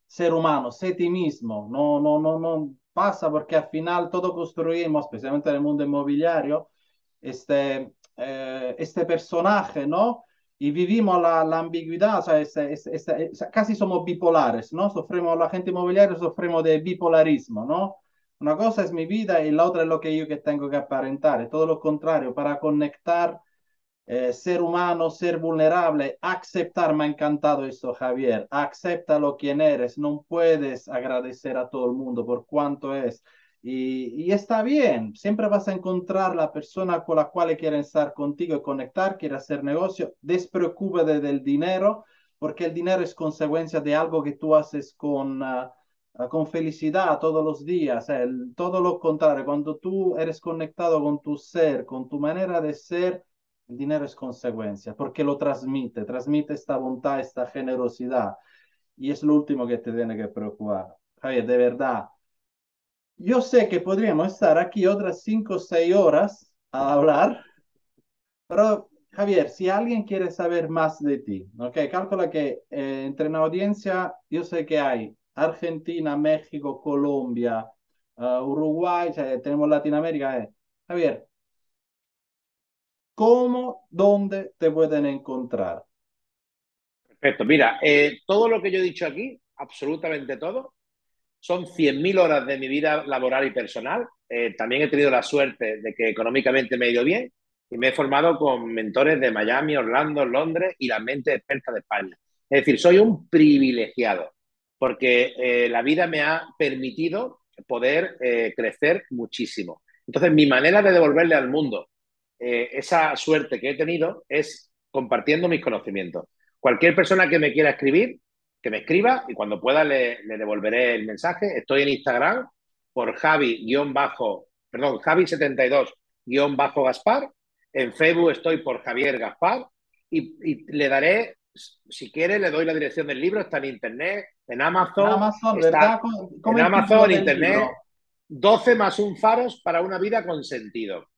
ser humano, sé ti mismo, no, no, no, no pasa porque al final todo construimos, especialmente en el mundo inmobiliario, este, eh, este personaje, ¿no? Y vivimos la, la ambigüedad, o sea, este, este, este casi somos bipolares, ¿no? Sufrimos, la gente inmobiliaria sufrimos de bipolarismo, ¿no? Una cosa es mi vida y la otra es lo que yo que tengo que aparentar, es todo lo contrario, para conectar eh, ser humano, ser vulnerable, aceptar, me ha encantado esto, Javier, acepta lo quien eres, no puedes agradecer a todo el mundo por cuánto es, Y, está bien, siempre vas a encontrar la persona con la cual quiere estar contigo y conectar, quiere hacer negocio, despreocúpate del dinero, porque el dinero es consecuencia de algo que tú haces con, uh, con felicidad todos los días, el, todo lo contrario, cuando tú eres conectado con tu ser, con tu manera de ser, el dinero es consecuencia, porque lo transmite, transmite esta bondad, esta generosidad, y es lo último que te tiene que preocupar. Javier, de verdad, yo sé que podríamos estar aquí otras cinco o seis horas a hablar, pero Javier, si alguien quiere saber más de ti, ok, calcula que eh, entre la audiencia yo sé que hay Argentina, México, Colombia, uh, Uruguay, tenemos Latinoamérica. Eh. Javier, ¿cómo, dónde te pueden encontrar? Perfecto, mira, eh, todo lo que yo he dicho aquí, absolutamente todo, son 100.000 horas de mi vida laboral y personal. Eh, también he tenido la suerte de que económicamente me ha ido bien y me he formado con mentores de Miami, Orlando, Londres y la mente experta de España. Es decir, soy un privilegiado porque eh, la vida me ha permitido poder eh, crecer muchísimo. Entonces, mi manera de devolverle al mundo esa suerte que he tenido es compartiendo mis conocimientos. Cualquier persona que me quiera escribir, que me escriba y cuando pueda le, devolveré el mensaje. Estoy en Instagram por Javi-bajo, perdón, Javi72-Gaspar. En Facebook estoy por Javier Gaspar y, le daré, si quiere, le doy la dirección del libro, está en Internet, en Amazon. Amazon, ¿verdad? en Amazon, Internet. 12 más un faros para una vida con sentido.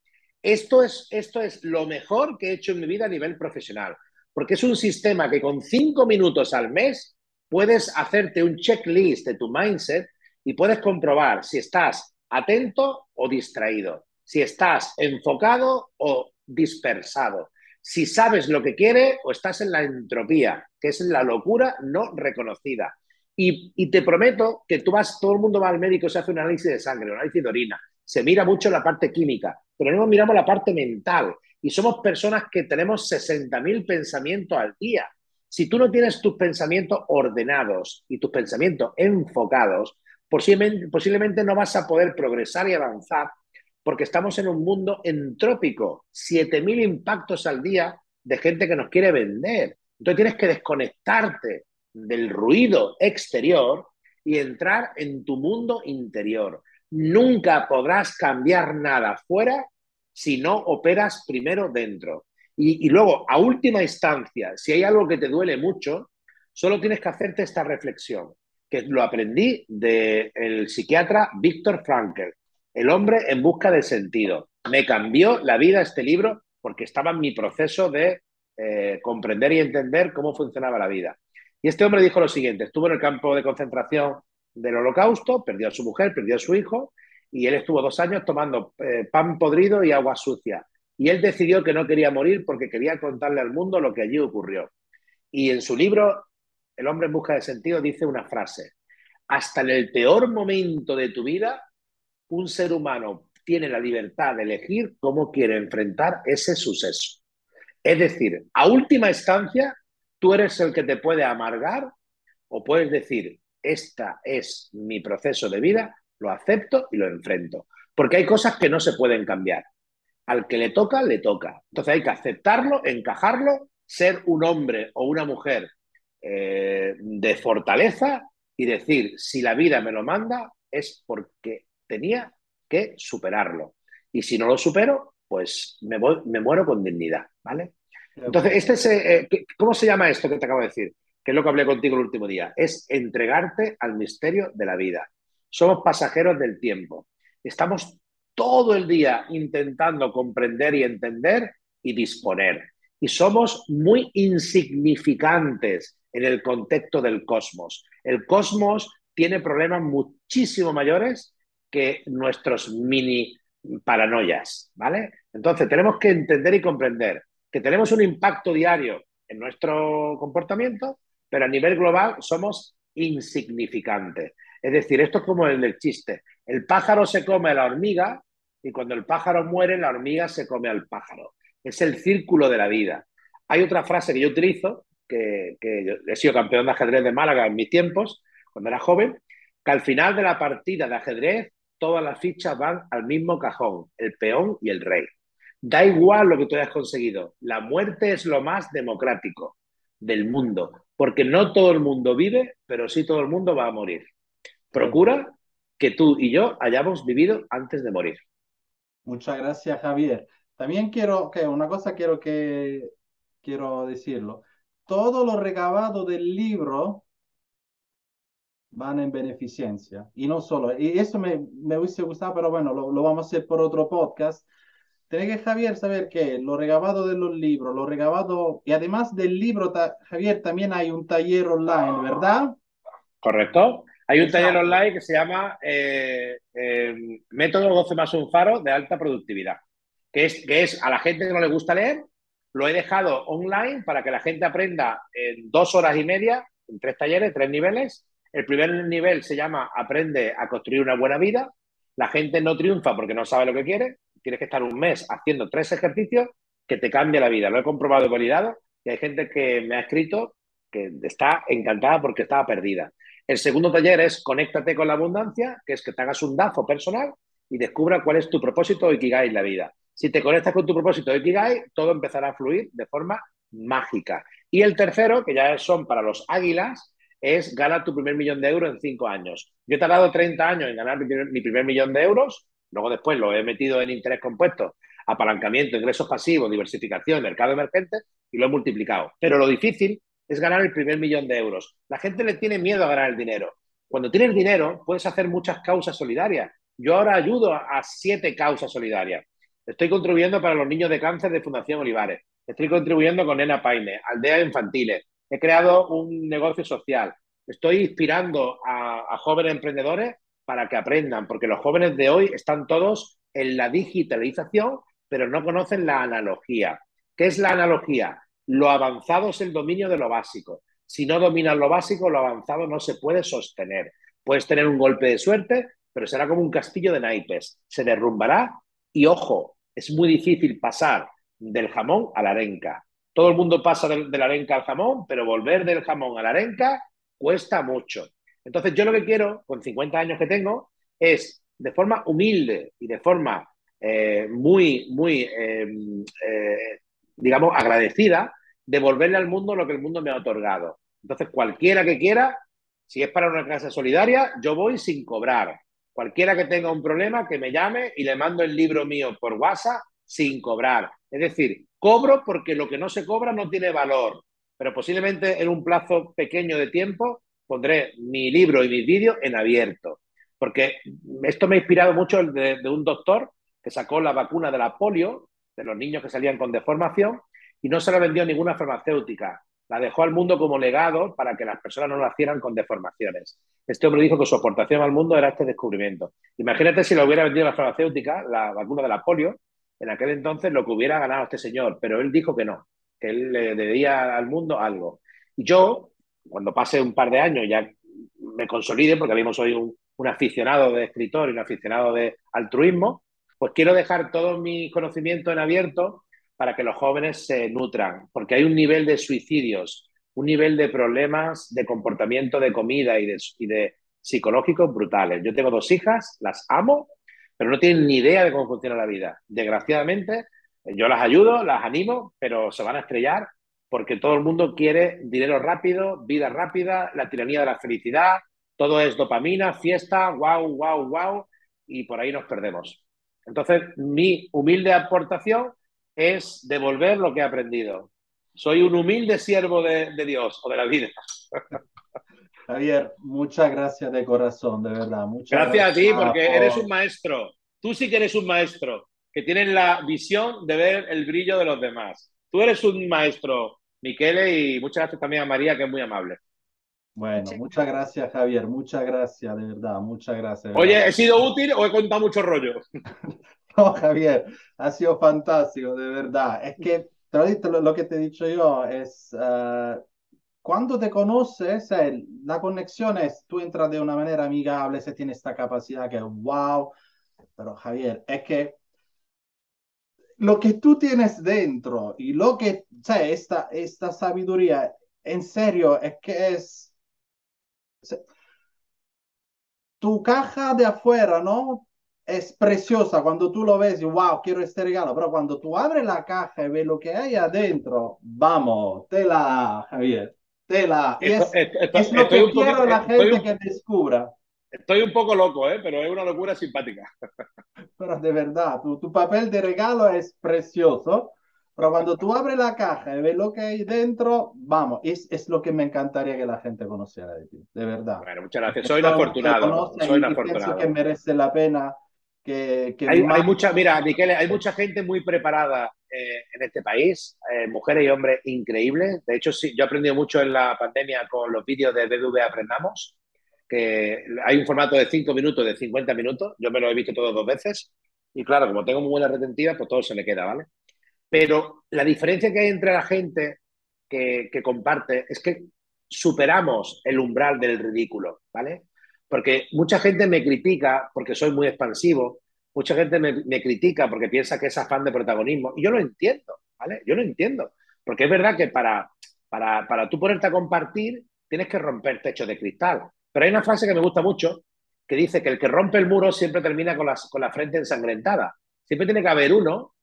Esto es, esto es lo mejor que he hecho en mi vida a nivel profesional, porque es un sistema que con cinco minutos al mes puedes hacerte un checklist de tu mindset y puedes comprobar si estás atento o distraído, si estás enfocado o dispersado, si sabes lo que quiere o estás en la entropía, que es la locura no reconocida. Y, te prometo que tú vas, todo el mundo va al médico, se hace un análisis de sangre, un análisis de orina, se mira mucho la parte química, pero no miramos la parte mental. Y somos personas que tenemos 60.000 pensamientos al día. Si tú no tienes tus pensamientos ordenados y tus pensamientos enfocados, posiblemente, posiblemente no vas a poder progresar y avanzar porque estamos en un mundo entrópico, 7.000 impactos al día de gente que nos quiere vender. Entonces tienes que desconectarte del ruido exterior y entrar en tu mundo interior. Nunca podrás cambiar nada fuera si no operas primero dentro. Y, luego, a última instancia, si hay algo que te duele mucho, solo tienes que hacerte esta reflexión, que lo aprendí del psiquiatra Víctor Frankl, El hombre en busca de sentido. Me cambió la vida este libro porque estaba en mi proceso de eh, comprender y entender cómo funcionaba la vida. Y este hombre dijo lo siguiente, estuvo en el campo de concentración del holocausto, perdió a su mujer, perdió a su hijo, y él estuvo dos años tomando eh, pan podrido y agua sucia. Y él decidió que no quería morir porque quería contarle al mundo lo que allí ocurrió. Y en su libro, El hombre en busca de sentido, dice una frase. Hasta en el peor momento de tu vida, un ser humano tiene la libertad de elegir cómo quiere enfrentar ese suceso. Es decir, a última instancia, tú eres el que te puede amargar o puedes decir, esta es mi proceso de vida, lo acepto y lo enfrento. Porque hay cosas que no se pueden cambiar al que le toca, le toca. Entonces hay que aceptarlo, encajarlo, ser un hombre o una mujer eh, de fortaleza y decir, si la vida me lo manda, es porque tenía que superarlo. Y si no lo supero, pues me, me muero con dignidad, ¿vale? Entonces, este es, eh, eh, ¿cómo se llama esto que te acabo de decir? Que es lo que hablé contigo el último día. Es entregarte al misterio de la vida. Somos pasajeros del tiempo. Estamos todo el día intentando comprender y entender y disponer. Y somos muy insignificantes en el contexto del cosmos. El cosmos tiene problemas muchísimo mayores que nuestros mini paranoias, ¿vale? Entonces tenemos que entender y comprender que tenemos un impacto diario en nuestro comportamiento, pero a nivel global somos insignificantes. Es decir, esto es como el del chiste. El pájaro se come la hormiga y cuando el pájaro muere, la hormiga se come al pájaro. Es el círculo de la vida. Hay otra frase que yo utilizo, que, he sido campeón de ajedrez de Málaga en mis tiempos, cuando era joven, que al final de la partida de ajedrez todas las fichas van al mismo cajón, el peón y el rey. Da igual lo que tú hayas conseguido, la muerte es lo más democrático del mundo, porque no todo el mundo vive, pero sí todo el mundo va a morir. Procura que tú y yo hayamos vivido antes de morir. Muchas gracias, Javier. También quiero que una cosa quiero que quiero decirlo. Todo lo recabado del libro van en beneficencia. Y no solo, y eso me, me hubiese gustado, pero bueno, lo, lo vamos a hacer por otro podcast. Tiene que Javier saber que lo recabado de los libros, lo recabado, y además del libro, Javier, también hay un taller online, ¿verdad? Correcto. Hay un taller online que se llama eh, eh, Método 12 más un faro de alta productividad, que es, que es a la gente que no le gusta leer, lo he dejado online para que la gente aprenda en dos horas y media, en tres talleres, tres niveles. El primer nivel se llama Aprende a construir una buena vida. La gente no triunfa porque no sabe lo que quiere. Tienes que estar un mes haciendo tres ejercicios que te cambia la vida. Lo he comprobado y validado y hay gente que me ha escrito que está encantada porque estaba perdida. El segundo taller es Conéctate con la abundancia, que es que te hagas un DAFO personal y descubra cuál es tu propósito Ikigai en la vida. Si te conectas con tu propósito Ikigai, todo empezará a fluir de forma mágica. Y el tercero, que ya son para los águilas, es ganar tu primer millón de euros en cinco años. Yo he tardado 30 años en ganar mi primer, mi primer millón de euros, luego después lo he metido en interés compuesto, apalancamiento, ingresos pasivos, diversificación, mercado emergente y lo he multiplicado. Pero lo difícil es ganar el primer millón de euros. La gente le tiene miedo a ganar el dinero. Cuando tienes dinero, puedes hacer muchas causas solidarias. Yo ahora ayudo a, siete causas solidarias. Estoy contribuyendo para los niños de cáncer de Fundación Olivares. Estoy contribuyendo con Nena Paine, Aldeas Infantiles. He creado un negocio social. Estoy inspirando a, a jóvenes emprendedores para que aprendan, porque los jóvenes de hoy están todos en la digitalización, pero no conocen la analogía. ¿Qué es la analogía? Lo avanzado es el dominio de lo básico. Si no dominas lo básico, lo avanzado no se puede sostener. Puedes tener un golpe de suerte, pero será como un castillo de naipes. Se derrumbará y, ojo, es muy difícil pasar del jamón a la arenca. Todo el mundo pasa de, la arenca al jamón, pero volver del jamón a la arenca cuesta mucho. Entonces, yo lo que quiero, con 50 años que tengo, es de forma humilde y de forma eh, muy, muy, eh, eh, digamos, agradecida, devolverle al mundo lo que el mundo me ha otorgado. Entonces, cualquiera que quiera, si es para una casa solidaria, yo voy sin cobrar. Cualquiera que tenga un problema, que me llame y le mando el libro mío por WhatsApp sin cobrar. Es decir, cobro porque lo que no se cobra no tiene valor, pero posiblemente en un plazo pequeño de tiempo pondré mi libro y mis vídeos en abierto. Porque esto me ha inspirado mucho de, de un doctor que sacó la vacuna de la polio, de los niños que salían con deformación, y no se la vendió ninguna farmacéutica. La dejó al mundo como legado para que las personas no nacieran con deformaciones. Este hombre dijo que su aportación al mundo era este descubrimiento. Imagínate si lo hubiera vendido la farmacéutica, la vacuna de la polio, en aquel entonces lo que hubiera ganado este señor, pero él dijo que no, que él le debía al mundo algo. Y yo, cuando pase un par de años, ya me consolide, porque mismo un, un aficionado de escritor y un aficionado de altruismo, pues quiero dejar todos mis conocimientos en abierto para que los jóvenes se nutran, porque hay un nivel de suicidios, un nivel de problemas de comportamiento de comida y de, psicológicos brutales. Yo tengo dos hijas, las amo, pero no tienen ni idea de cómo funciona la vida. Desgraciadamente, yo las ayudo, las animo, pero se van a estrellar porque todo el mundo quiere dinero rápido, vida rápida, la tiranía de la felicidad, todo es dopamina, fiesta, wow, wow, wow, y por ahí nos perdemos. Entonces, mi humilde aportación es devolver lo que he aprendido. Soy un humilde siervo de, Dios o de la vida. Javier, muchas gracias de corazón, de verdad. Muchas gracias, a ti, porque eres un maestro. Tú sí que eres un maestro, que tienes la visión de ver el brillo de los demás. Tú eres un maestro, Miquele, y muchas gracias también a María, que es muy amable. Bueno, muchas gracias, Javier. Muchas gracias, de verdad. Muchas gracias. Oye, ¿he sido útil o he contado mucho rollo? No, Javier, ha sido fantástico, de verdad. Es que, lo, lo que te he dicho yo es, uh, cuando te conoces, eh, la conexión es, tú entras de una manera amigable, se tiene esta capacidad que wow, pero Javier, es que lo que tú tienes dentro y lo que, o sea, esta, esta sabiduría, en serio, es que es... Tu caja de afuera, ¿no? Es preciosa cuando tú lo ves y wow, quiero este regalo, pero cuando tú abres la caja y ves lo que hay adentro, vamos, tela, Javier, tela. Y es, es lo que quiero la gente que descubra. Estoy un poco loco, ¿eh? pero es una locura simpática. Pero de verdad, tu, tu papel de regalo es precioso. Pero cuando tú abres la caja y ves lo que hay dentro, vamos, es, es lo que me encantaría que la gente conociera de ti, de verdad. Bueno, muchas gracias. Soy un afortunado. Soy un afortunado. que merece la pena que... que hay, hay, mucha, mira, Miquel, hay mucha gente muy preparada eh, en este país, eh, mujeres y hombres increíbles. De hecho, sí, yo he aprendido mucho en la pandemia con los vídeos de BBV Aprendamos, que hay un formato de 5 minutos, de 50 minutos. Yo me lo he visto todos dos veces. Y claro, como tengo muy buena retentiva, pues todo se me queda, ¿vale? Pero la diferencia que hay entre la gente que, comparte es que superamos el umbral del ridículo, ¿vale? Porque mucha gente me critica porque soy muy expansivo, mucha gente me, critica porque piensa que es afán de protagonismo, y yo lo entiendo, ¿vale? Yo lo entiendo, porque es verdad que para, para, para tú ponerte a compartir tienes que romper techo de cristal. Pero hay una frase que me gusta mucho que dice que el que rompe el muro siempre termina con, con la frente ensangrentada. Siempre tiene que haber uno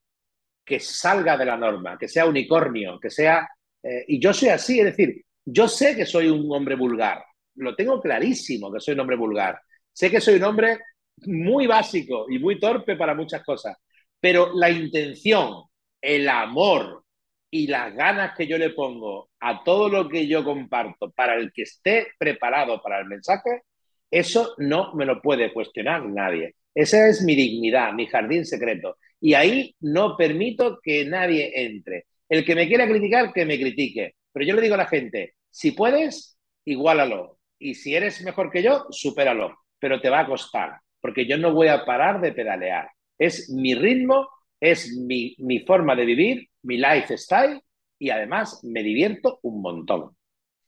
que salga de la norma, que sea unicornio, que sea... Eh, y yo soy así, es decir, yo sé que soy un hombre vulgar, lo tengo clarísimo que soy un hombre vulgar, sé que soy un hombre muy básico y muy torpe para muchas cosas, pero la intención, el amor y las ganas que yo le pongo a todo lo que yo comparto para el que esté preparado para el mensaje, eso no me lo puede cuestionar nadie. Esa es mi dignidad, mi jardín secreto. Y ahí no permito que nadie entre. El que me quiera criticar, que me critique. Pero yo le digo a la gente, si puedes, igualalo. Y si eres mejor que yo, supéralo. Pero te va a costar, porque yo no voy a parar de pedalear. Es mi ritmo, es mi, mi forma de vivir, mi lifestyle, y además me divierto un montón.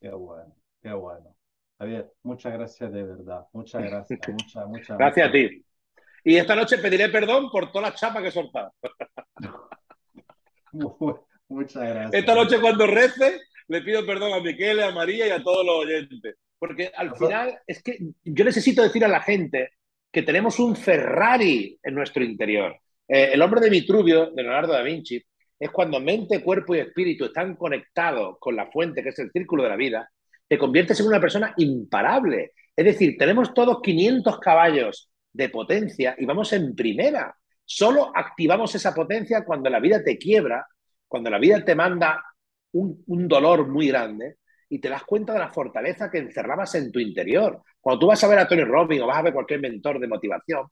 Qué bueno, qué bueno. Javier, muchas gracias de verdad. Muchas gracias. Muchas, muchas, gracias a ti. Y esta noche pediré perdón por todas las chapas que he soltado. Muchas gracias. Esta noche cuando rece, le pido perdón a Miquel, a María y a todos los oyentes. Porque al final es que yo necesito decir a la gente que tenemos un Ferrari en nuestro interior. Eh, el hombre de Vitruvio, de Leonardo da Vinci, es cuando mente, cuerpo y espíritu están conectados con la fuente, que es el círculo de la vida, te conviertes en una persona imparable. Es decir, tenemos todos 500 caballos de potencia y vamos en primera. Solo activamos esa potencia cuando la vida te quiebra, cuando la vida te manda un, dolor muy grande y te das cuenta de la fortaleza que encerrabas en tu interior. Cuando tú vas a ver a Tony Robbins o vas a ver cualquier mentor de motivación,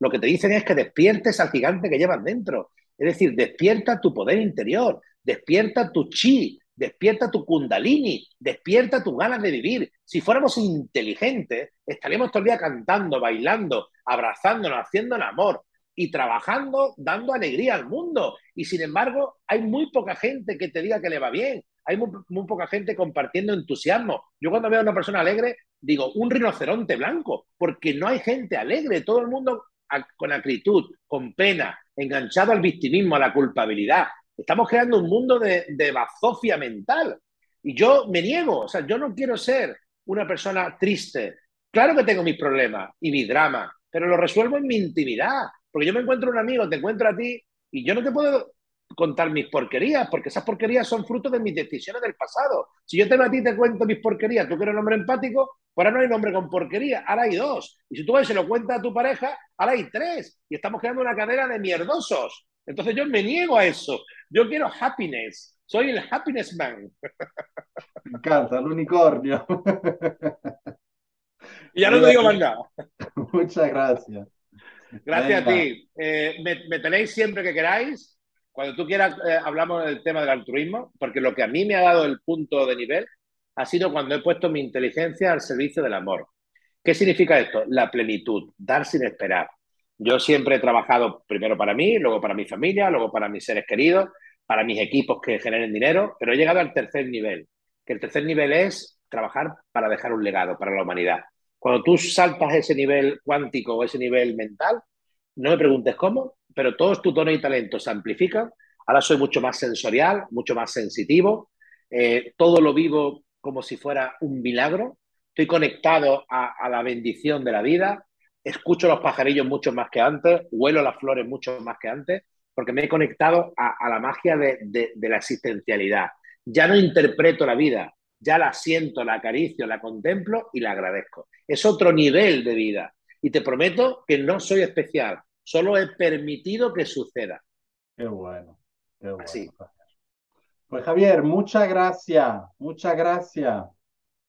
lo que te dicen es que despiertes al gigante que llevas dentro. Es decir, despierta tu poder interior, despierta tu chi, despierta tu kundalini, despierta tus ganas de vivir. Si fuéramos inteligentes, estaríamos todo el día cantando, bailando, abrazándonos, haciendo el amor y trabajando, dando alegría al mundo. Y sin embargo, hay muy poca gente que te diga que le va bien. Hay muy, poca gente compartiendo entusiasmo. Yo cuando veo a una persona alegre, digo, un rinoceronte blanco, porque no hay gente alegre, todo el mundo con acritud, con pena, enganchado al victimismo, a la culpabilidad. Estamos creando un mundo de, de bazofia mental. Y yo me niego, o sea, yo no quiero ser una persona triste. Claro que tengo mis problemas y mis dramas, pero lo resuelvo en mi intimidad. Porque yo me encuentro un amigo, te encuentro a ti y yo no te puedo contar mis porquerías, porque esas porquerías son fruto de mis decisiones del pasado. Si yo te a ti te cuento mis porquerías, tú que eres un hombre empático, pues ahora no hay nombre con porquería, ahora hay dos. Y si tú vas y se lo cuentas a tu pareja, ahora hay tres. Y estamos creando una cadena de mierdosos. Entonces yo me niego a eso. Yo quiero happiness. Soy el happiness man. Me encanta, el unicornio. Y ya no te digo más nada. Muchas gracias. Gracias a ti. Eh, me, tenéis siempre que queráis. Cuando tú quieras, eh, hablamos del tema del altruismo, porque lo que a mí me ha dado el punto de nivel ha sido cuando he puesto mi inteligencia al servicio del amor. ¿Qué significa esto? La plenitud, dar sin esperar. Yo siempre he trabajado primero para mí, luego para mi familia, luego para mis seres queridos, para mis equipos que generen dinero, pero he llegado al tercer nivel, que el tercer nivel es trabajar para dejar un legado para la humanidad. Cuando tú saltas ese nivel cuántico o ese nivel mental, no me preguntes cómo, pero todos tus dones y talentos se amplifican. Ahora soy mucho más sensorial, mucho más sensitivo, eh, todo lo vivo como si fuera un milagro, estoy conectado a la bendición de la vida, escucho los pajarillos mucho más que antes, huelo las flores mucho más que antes, porque me he conectado a, la magia de, la existencialidad. Ya no interpreto la vida, ya la siento, la acaricio, la contemplo y la agradezco. Es otro nivel de vida. Y te prometo que no soy especial, solo he permitido que suceda. Qué bueno, qué bueno. Pues Javier, muchas gracias, muchas gracias.